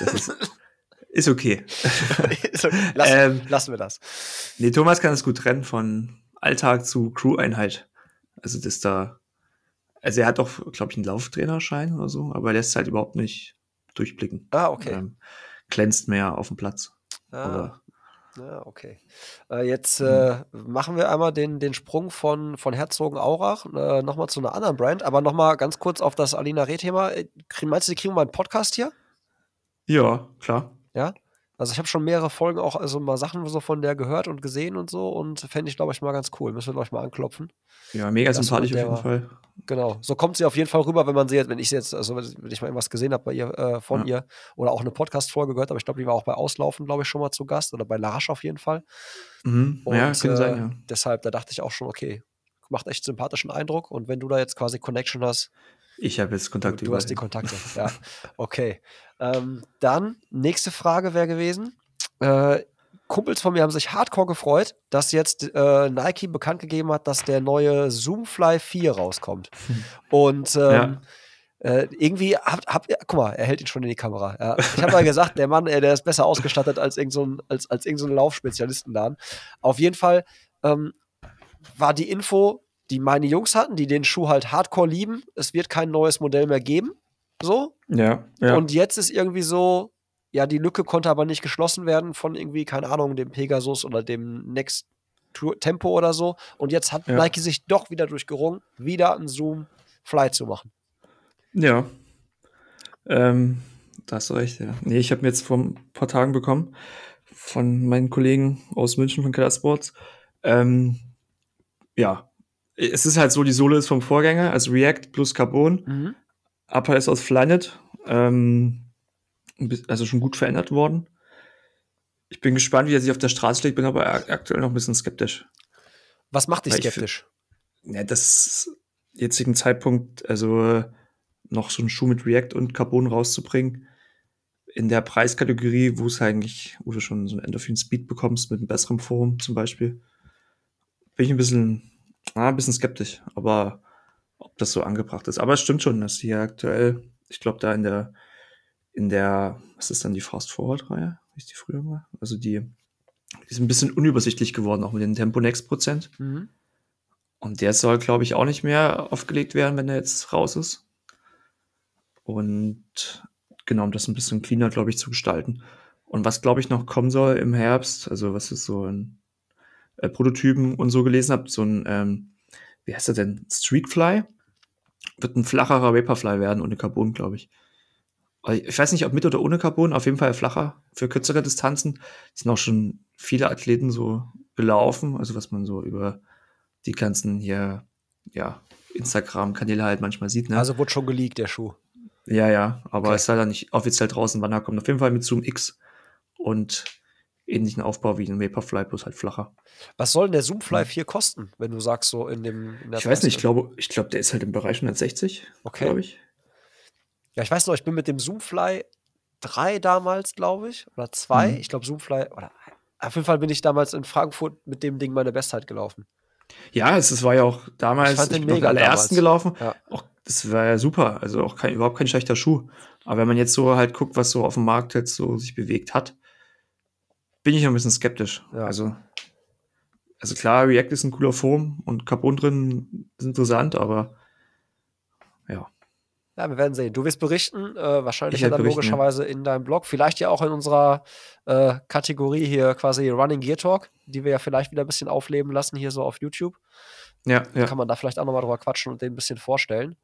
das ist, ist okay. <laughs> So, Lass, Ähm, lassen wir das. Nee, Thomas kann es gut trennen von Alltag zu Crew-Einheit. Also das da. Also er hat auch, glaube ich, einen Lauftrainerschein oder so, aber er lässt halt überhaupt nicht durchblicken. Ah, okay. Ähm, glänzt mehr auf dem Platz. Ah, ja, okay. Äh, jetzt äh, machen wir einmal den, den Sprung von, von Herzogenaurach äh, nochmal zu einer anderen Brand, aber nochmal ganz kurz auf das Alina Reh-Thema. Äh, Meinst du, die kriegen mal einen Podcast hier? ja, klar. Ja. Also ich habe schon mehrere Folgen auch, also mal Sachen so von der gehört und gesehen und so und fände ich, glaube ich, mal ganz cool. Müssen wir, glaube ich, mal anklopfen. Ja, mega sympathisch auf jeden Fall. Genau. So kommt sie auf jeden Fall rüber, wenn man sie jetzt, wenn ich sie jetzt, also wenn ich mal irgendwas gesehen habe bei ihr, äh, von Ja. ihr oder auch eine Podcast-Folge gehört, aber ich glaube, die war auch bei Auslaufen, glaube ich, schon mal zu Gast oder bei Larasch auf jeden Fall. Mhm. ja, Und, könnte äh, sein, ja. Deshalb, da dachte ich auch schon, okay, macht echt sympathischen Eindruck und wenn du da jetzt quasi Connection hast, Ich habe jetzt du, Kontakt du hast die. Kontakte. ja, okay. <laughs> Ähm, dann, nächste Frage wäre gewesen. Äh, Kumpels von mir haben sich hardcore gefreut, dass jetzt äh, Nike bekannt gegeben hat, dass der neue Zoomfly 4 rauskommt. <laughs> Und ähm, äh, irgendwie habt, habt ihr, guck mal, er hält ihn schon in die Kamera. Ja. Ich habe mal gesagt, der Mann, äh, der ist besser ausgestattet als irgendein so ein- als, als irgend so ein Laufspezialistenladen. Auf jeden Fall ähm, war die Info, die meine Jungs hatten, die den Schuh halt hardcore lieben. Es wird kein neues Modell mehr geben. So. Ja, ja. Und jetzt ist irgendwie so, ja, die Lücke konnte aber nicht geschlossen werden von irgendwie, keine Ahnung, dem Pegasus oder dem Next Tempo oder so. Und jetzt hat Ja. Nike sich doch wieder durchgerungen, wieder einen Zoom Fly zu machen. Ja. Ähm, da hast du recht, ja. Nee, ich habe mir jetzt vor ein paar Tagen bekommen von meinen Kollegen aus München von Keller Sports. Ähm, ja, es ist halt so, die Sohle ist vom Vorgänger, also React plus Carbon. Upper ist aus Flyknit, ähm, also schon gut verändert worden. Ich bin gespannt, wie er sich auf der Straße schlägt, bin aber ak- aktuell noch ein bisschen skeptisch. Was macht dich Weil ich skeptisch? Ja, das jetzigen Zeitpunkt, also noch so einen Schuh mit React und Carbon rauszubringen, in der Preiskategorie, wo es eigentlich, wo du schon so ein Endorphin Speed bekommst mit einem besseren Forum zum Beispiel, bin ich ein bisschen, ah, ein bisschen skeptisch, aber ob das so angebracht ist. Aber es stimmt schon, dass hier aktuell, ich glaube, da in der, in der, was ist dann die Fast Forward Reihe, wie ist die früher mal? Also die, die ist ein bisschen unübersichtlich geworden, auch mit den Tempo Next Prozent. Mhm. Und der soll, glaube ich, auch nicht mehr aufgelegt werden, wenn er jetzt raus ist. Und genau, um das ein bisschen cleaner, glaube ich, zu gestalten. Und was, glaube ich, noch kommen soll im Herbst, also was ist so ein äh, Prototypen und so gelesen habe, so ein, ähm, wie heißt er denn? Streetfly? Wird ein flacherer Vaporfly werden, ohne Carbon, glaube ich. Ich weiß nicht, ob mit oder ohne Carbon, auf jeden Fall flacher für kürzere Distanzen. Sind auch schon viele Athleten so gelaufen, also was man so über die ganzen hier, ja, Instagram-Kanäle halt manchmal sieht, ne? Also wurde schon geleakt, der Schuh. ja, ja, aber Okay. es ist leider nicht offiziell draußen, wann er kommt. Auf jeden Fall mit Zoom X und ähnlichen Aufbau wie ein Vaporfly, bloß halt flacher. Was soll denn der Zoomfly 4 kosten, wenn du sagst, so in dem. In Ich weiß nicht, ich glaube, ich glaube, der ist halt im Bereich 160, Okay. glaube ich. Ja, ich weiß noch, ich bin mit dem Zoomfly 3 damals, glaube ich, oder 2. Mhm. Ich glaube, Zoomfly, oder auf jeden Fall bin ich damals in Frankfurt mit dem Ding meine Bestzeit gelaufen. Ja, es, es war ja auch damals Ich fand den bin mega allerersten damals. gelaufen. Ja. Auch, das war ja super. Also auch kein, überhaupt kein schlechter Schuh. Aber wenn man jetzt so halt guckt, was so auf dem Markt jetzt so sich bewegt hat, bin ich noch ein bisschen skeptisch. Ja. Also, also klar, React ist ein cooler Foam und Carbon drin ist interessant, aber ja. Ja, wir werden sehen. Du wirst berichten, äh, wahrscheinlich ja dann berichten, logischerweise in deinem Blog, vielleicht ja auch in unserer äh, Kategorie hier quasi Running Gear Talk, die wir ja vielleicht wieder ein bisschen aufleben lassen hier so auf YouTube. Ja, ja. Kann man da vielleicht auch nochmal drüber quatschen und den ein bisschen vorstellen,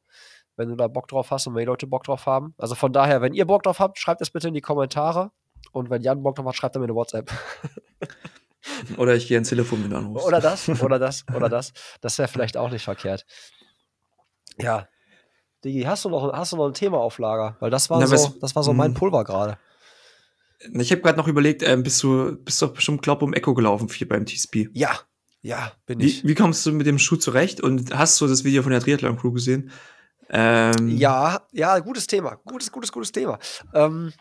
wenn du da Bock drauf hast und wenn die Leute Bock drauf haben. Also von daher, wenn ihr Bock drauf habt, schreibt es bitte in die Kommentare. Und wenn Jan Bock drauf hat, schreibt er mir eine WhatsApp. <laughs> Oder ich gehe ins Telefon, wenn du anrufst. Oder das, <laughs> oder das, oder das. Das wäre vielleicht auch nicht verkehrt. Ja. Digi, hast du noch, hast du noch ein Thema auf Lager? Weil das war Na, so, was- das war so mein hm. Pulver gerade. Ich habe gerade noch überlegt, ähm, bist du bist doch bestimmt Klopp um Echo gelaufen hier beim TSP. Ja, ja, bin ich. Wie, wie kommst du mit dem Schuh zurecht? Und hast du das Video von der Triathlon Crew gesehen? Ähm, Ja, ja, gutes Thema. Gutes, gutes, gutes Thema. Ähm,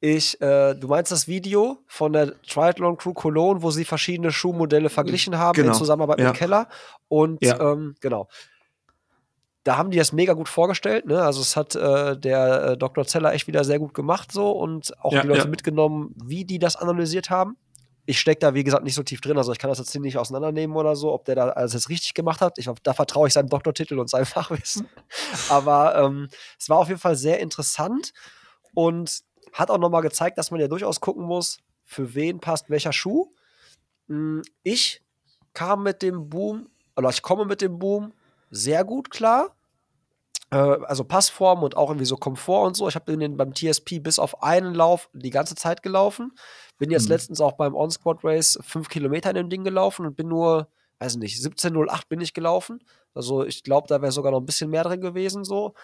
ich, äh, du meinst das Video von der Triathlon Crew Cologne, wo sie verschiedene Schuhmodelle verglichen haben in Genau, Zusammenarbeit ja. mit Keller. Und Ja. ähm, genau. Da haben die das mega gut vorgestellt. Ne? Also es hat äh, der äh, Dr. Zeller echt wieder sehr gut gemacht so und auch Ja, die Leute mitgenommen, wie die das analysiert haben. Ich stecke da, wie gesagt, nicht so tief drin. Also ich kann das jetzt hier nicht auseinandernehmen oder so, ob der da alles jetzt richtig gemacht hat. Ich, da vertraue ich seinem Doktortitel und seinem <laughs> Fachwissen. Aber ähm, es war auf jeden Fall sehr interessant und hat auch nochmal gezeigt, dass man ja durchaus gucken muss, für wen passt welcher Schuh. Mm, Ich kam mit dem Boom, oder ich komme mit dem Boom sehr gut klar. Äh, also Passform und auch irgendwie so Komfort und so. Ich habe den beim TSP bis auf einen Lauf die ganze Zeit gelaufen. Bin jetzt Mhm. letztens auch beim On-Squad Race fünf Kilometer in dem Ding gelaufen und bin nur, weiß nicht, 17,08 bin ich gelaufen. Also ich glaube, da wäre sogar noch ein bisschen mehr drin gewesen, so,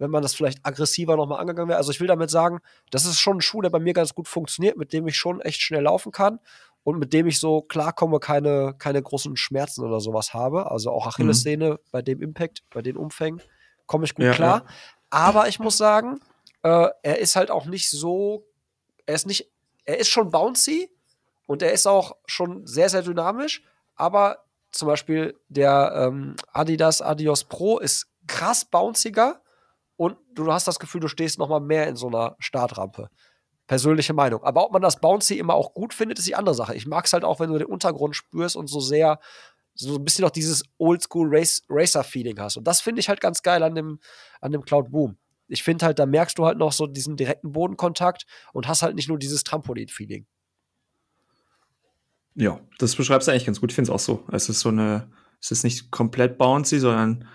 wenn man das vielleicht aggressiver nochmal angegangen wäre. Also ich will damit sagen, das ist schon ein Schuh, der bei mir ganz gut funktioniert, mit dem ich schon echt schnell laufen kann und mit dem ich so klarkomme, keine, keine großen Schmerzen oder sowas habe. Also auch Achillessehne bei dem Impact, bei den Umfängen, komme ich gut Ja, klar. Aber ich muss sagen, äh, er ist halt auch nicht so, er ist nicht, er ist schon bouncy und er ist auch schon sehr, sehr dynamisch, aber zum Beispiel der ähm, Adidas Adios Pro ist krass bounciger und du hast das Gefühl, du stehst noch mal mehr in so einer Startrampe. Persönliche Meinung. Aber ob man das Bouncy immer auch gut findet, ist die andere Sache. Ich mag es halt auch, wenn du den Untergrund spürst und so sehr, so ein bisschen noch dieses Oldschool-Racer-Feeling hast. Und das finde ich halt ganz geil an dem, an dem Cloud Boom. Ich finde halt, da merkst du halt noch so diesen direkten Bodenkontakt und hast halt nicht nur dieses Trampolin-Feeling. Ja, das beschreibst du eigentlich ganz gut. Ich finde es auch so. Es ist so eine, es ist nicht komplett bouncy, sondern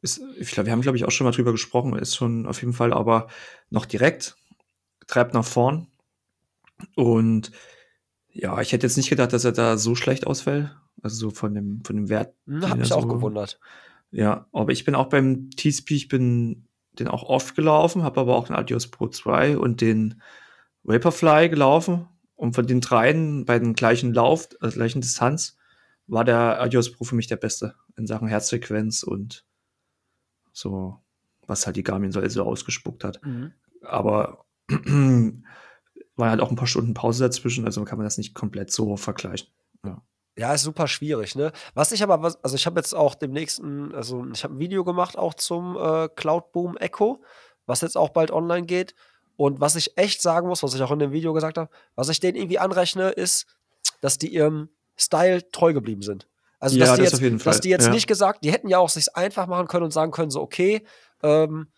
ist, ich glaube, wir haben, glaube ich, auch schon mal drüber gesprochen. Ist schon auf jeden Fall aber noch direkt, treibt nach vorn. Und ja, ich hätte jetzt nicht gedacht, dass er da so schlecht ausfällt. Also so von dem, von dem Wert. Hm, hat mich auch so- gewundert. Ja, aber ich bin auch beim TSP, ich bin den auch oft gelaufen, habe aber auch den Adios Pro 2 und den Vaporfly gelaufen. Und von den dreien bei den gleichen Lauf, also gleichen Distanz, war der Adios Pro für mich der beste in Sachen Herzfrequenz und so, was halt die Garmin so also ausgespuckt hat. Mhm. Aber <clears throat> waren halt auch ein paar Stunden Pause dazwischen, also kann man das nicht komplett so vergleichen. Ja, ist super schwierig, ne? Was ich aber, was, also ich habe jetzt auch demnächst ein, also ich habe ein Video gemacht auch zum äh, Cloud Boom Echo, was jetzt auch bald online geht. Und was ich echt sagen muss, was ich auch in dem Video gesagt habe, was ich denen irgendwie anrechne, ist, dass die ihrem Style treu geblieben sind. Also, Ja, dass die das jetzt, dass die jetzt ja. nicht gesagt, die hätten ja auch sich's einfach machen können und sagen können, so, okay, ähm,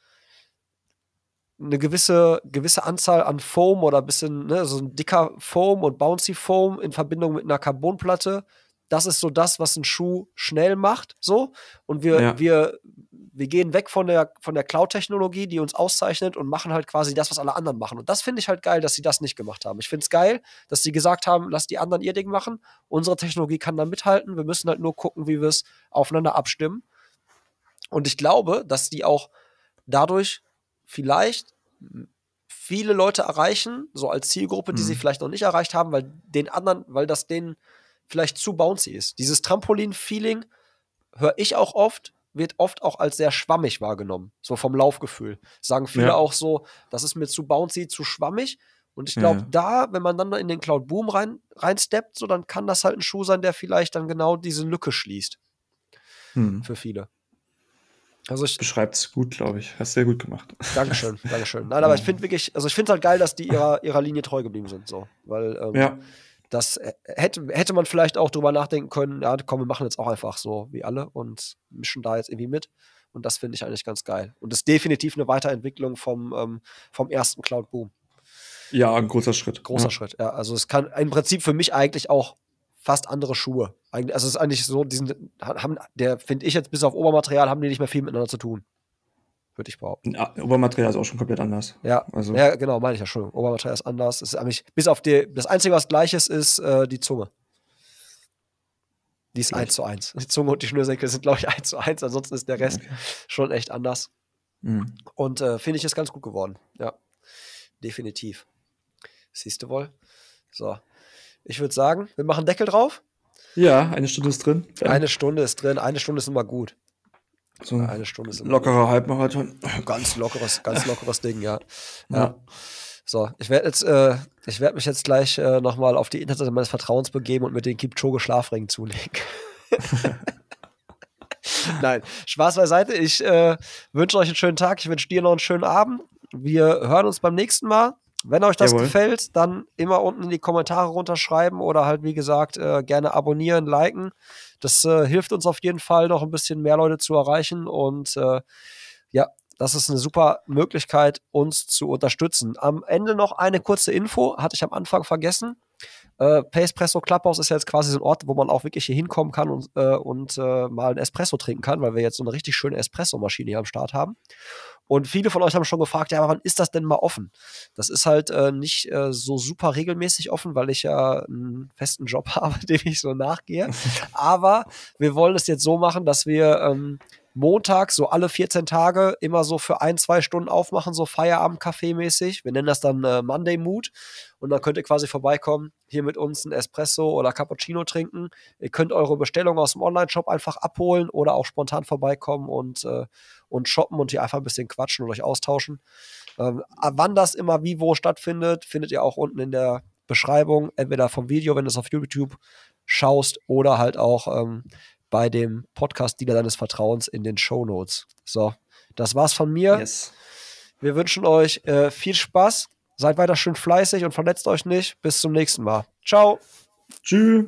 eine gewisse, gewisse Anzahl an Foam oder ein bisschen, ne, so ein dicker Foam und Bouncy Foam in Verbindung mit einer Carbonplatte. Das ist so das, was ein Schuh schnell macht, so. Und wir, Ja. wir, wir gehen weg von der, von der Cloud-Technologie, die uns auszeichnet und machen halt quasi das, was alle anderen machen. Und das finde ich halt geil, dass sie das nicht gemacht haben. Ich finde es geil, dass sie gesagt haben, lass die anderen ihr Ding machen. Unsere Technologie kann da mithalten. Wir müssen halt nur gucken, wie wir es aufeinander abstimmen. Und ich glaube, dass die auch dadurch vielleicht viele Leute erreichen, so als Zielgruppe, die Mhm. sie vielleicht noch nicht erreicht haben, weil den anderen, weil das denen vielleicht zu bouncy ist. Dieses Trampolin-Feeling höre ich auch oft, wird oft auch als sehr schwammig wahrgenommen, so vom Laufgefühl. Sagen viele Ja. auch so, das ist mir zu bouncy, zu schwammig. Und ich glaube, Ja. da, wenn man dann in den Cloud Boom rein, reinsteppt, so dann kann das halt ein Schuh sein, der vielleicht dann genau diese Lücke schließt Hm. für viele. Also ich, Beschreibt's gut, glaube ich. Hast sehr gut gemacht. <laughs> Dankeschön, Dankeschön. Nein, aber ich finde wirklich, also ich finde halt geil, dass die ihrer, ihrer Linie treu geblieben sind, so. Weil ähm, Ja. Das äh, hätte, hätte man vielleicht auch drüber nachdenken können, ja, komm, wir machen jetzt auch einfach so wie alle und mischen da jetzt irgendwie mit. Und das finde ich eigentlich ganz geil. Und das ist definitiv eine Weiterentwicklung vom, ähm, vom ersten Cloud Boom. Ja, ein großer Schritt. Großer ja. Schritt, ja. Also es kann im Prinzip für mich eigentlich auch fast andere Schuhe. Also es ist eigentlich so, diesen, haben, der finde ich jetzt bis auf Obermaterial, haben die nicht mehr viel miteinander zu tun. Würde ich behaupten. Ja, Obermaterial ist auch schon komplett anders. Ja, Also, ja genau, meine ich ja schon. Obermaterial ist anders. Es ist eigentlich, bis auf die, das Einzige, was gleich ist, ist äh, die Zunge. Die ist Gleich. 1 zu 1. Die Zunge und die Schnürsenkel sind, glaube ich, 1 zu 1. Ansonsten ist der Rest Okay. schon echt anders. hm. Und äh, finde ich ist ganz gut geworden. Ja, definitiv. Siehst du wohl? So. Ich würde sagen, wir machen Deckel drauf. ja, eine Stunde ist drin. Eine Stunde ist drin. Eine Stunde ist immer gut. So Eine Stunde ist immer lockerer Halbmarathon. <laughs> Ganz lockeres, ganz lockeres Ding, ja. ja. Ja. So, ich werde jetzt, äh, ich werde mich jetzt gleich äh, nochmal auf die Internetseite meines Vertrauens begeben und mit den Kipchoge Schlafringen zulegen. <laughs> Nein, Spaß beiseite. Ich äh, wünsche euch einen schönen Tag. Ich wünsche dir noch einen schönen Abend. Wir hören uns beim nächsten Mal. Wenn euch das Jawohl. gefällt, dann immer unten in die Kommentare runterschreiben oder halt, wie gesagt, äh, gerne abonnieren, liken. Das äh, hilft uns auf jeden Fall, noch ein bisschen mehr Leute zu erreichen. Und äh, ja, das ist eine super Möglichkeit, uns zu unterstützen. Am Ende noch eine kurze Info, hatte ich am Anfang vergessen. Äh, Pacepresso Clubhouse ist ja jetzt quasi so ein Ort, wo man auch wirklich hier hinkommen kann und, äh, und äh, mal einen Espresso trinken kann, weil wir jetzt so eine richtig schöne Espresso-Maschine hier am Start haben. Und viele von euch haben schon gefragt, ja, wann ist das denn mal offen? Das ist halt äh, nicht äh, so super regelmäßig offen, weil ich ja einen festen Job <laughs> habe, dem ich so nachgehe. aber wir wollen es jetzt so machen, dass wir ähm, Montag so alle 14 Tage immer so für ein, zwei Stunden aufmachen, so Feierabend-Kaffee-mäßig. Wir nennen das dann äh, Monday Mood. Und dann könnt ihr quasi vorbeikommen, hier mit uns ein Espresso oder Cappuccino trinken. Ihr könnt eure Bestellung aus dem Online-Shop einfach abholen oder auch spontan vorbeikommen und, äh, und shoppen und hier einfach ein bisschen quatschen und euch austauschen. Ähm, wann das immer wie wo stattfindet, findet ihr auch unten in der Beschreibung, entweder vom Video, wenn du es auf YouTube schaust, oder halt auch ähm, bei dem Podcast-Dealer deines Vertrauens in den Show Notes. So, das war's von mir. Yes. Wir wünschen euch äh, viel Spaß. Seid weiter schön fleißig und verletzt euch nicht. Bis zum nächsten Mal. Ciao. Tschüss.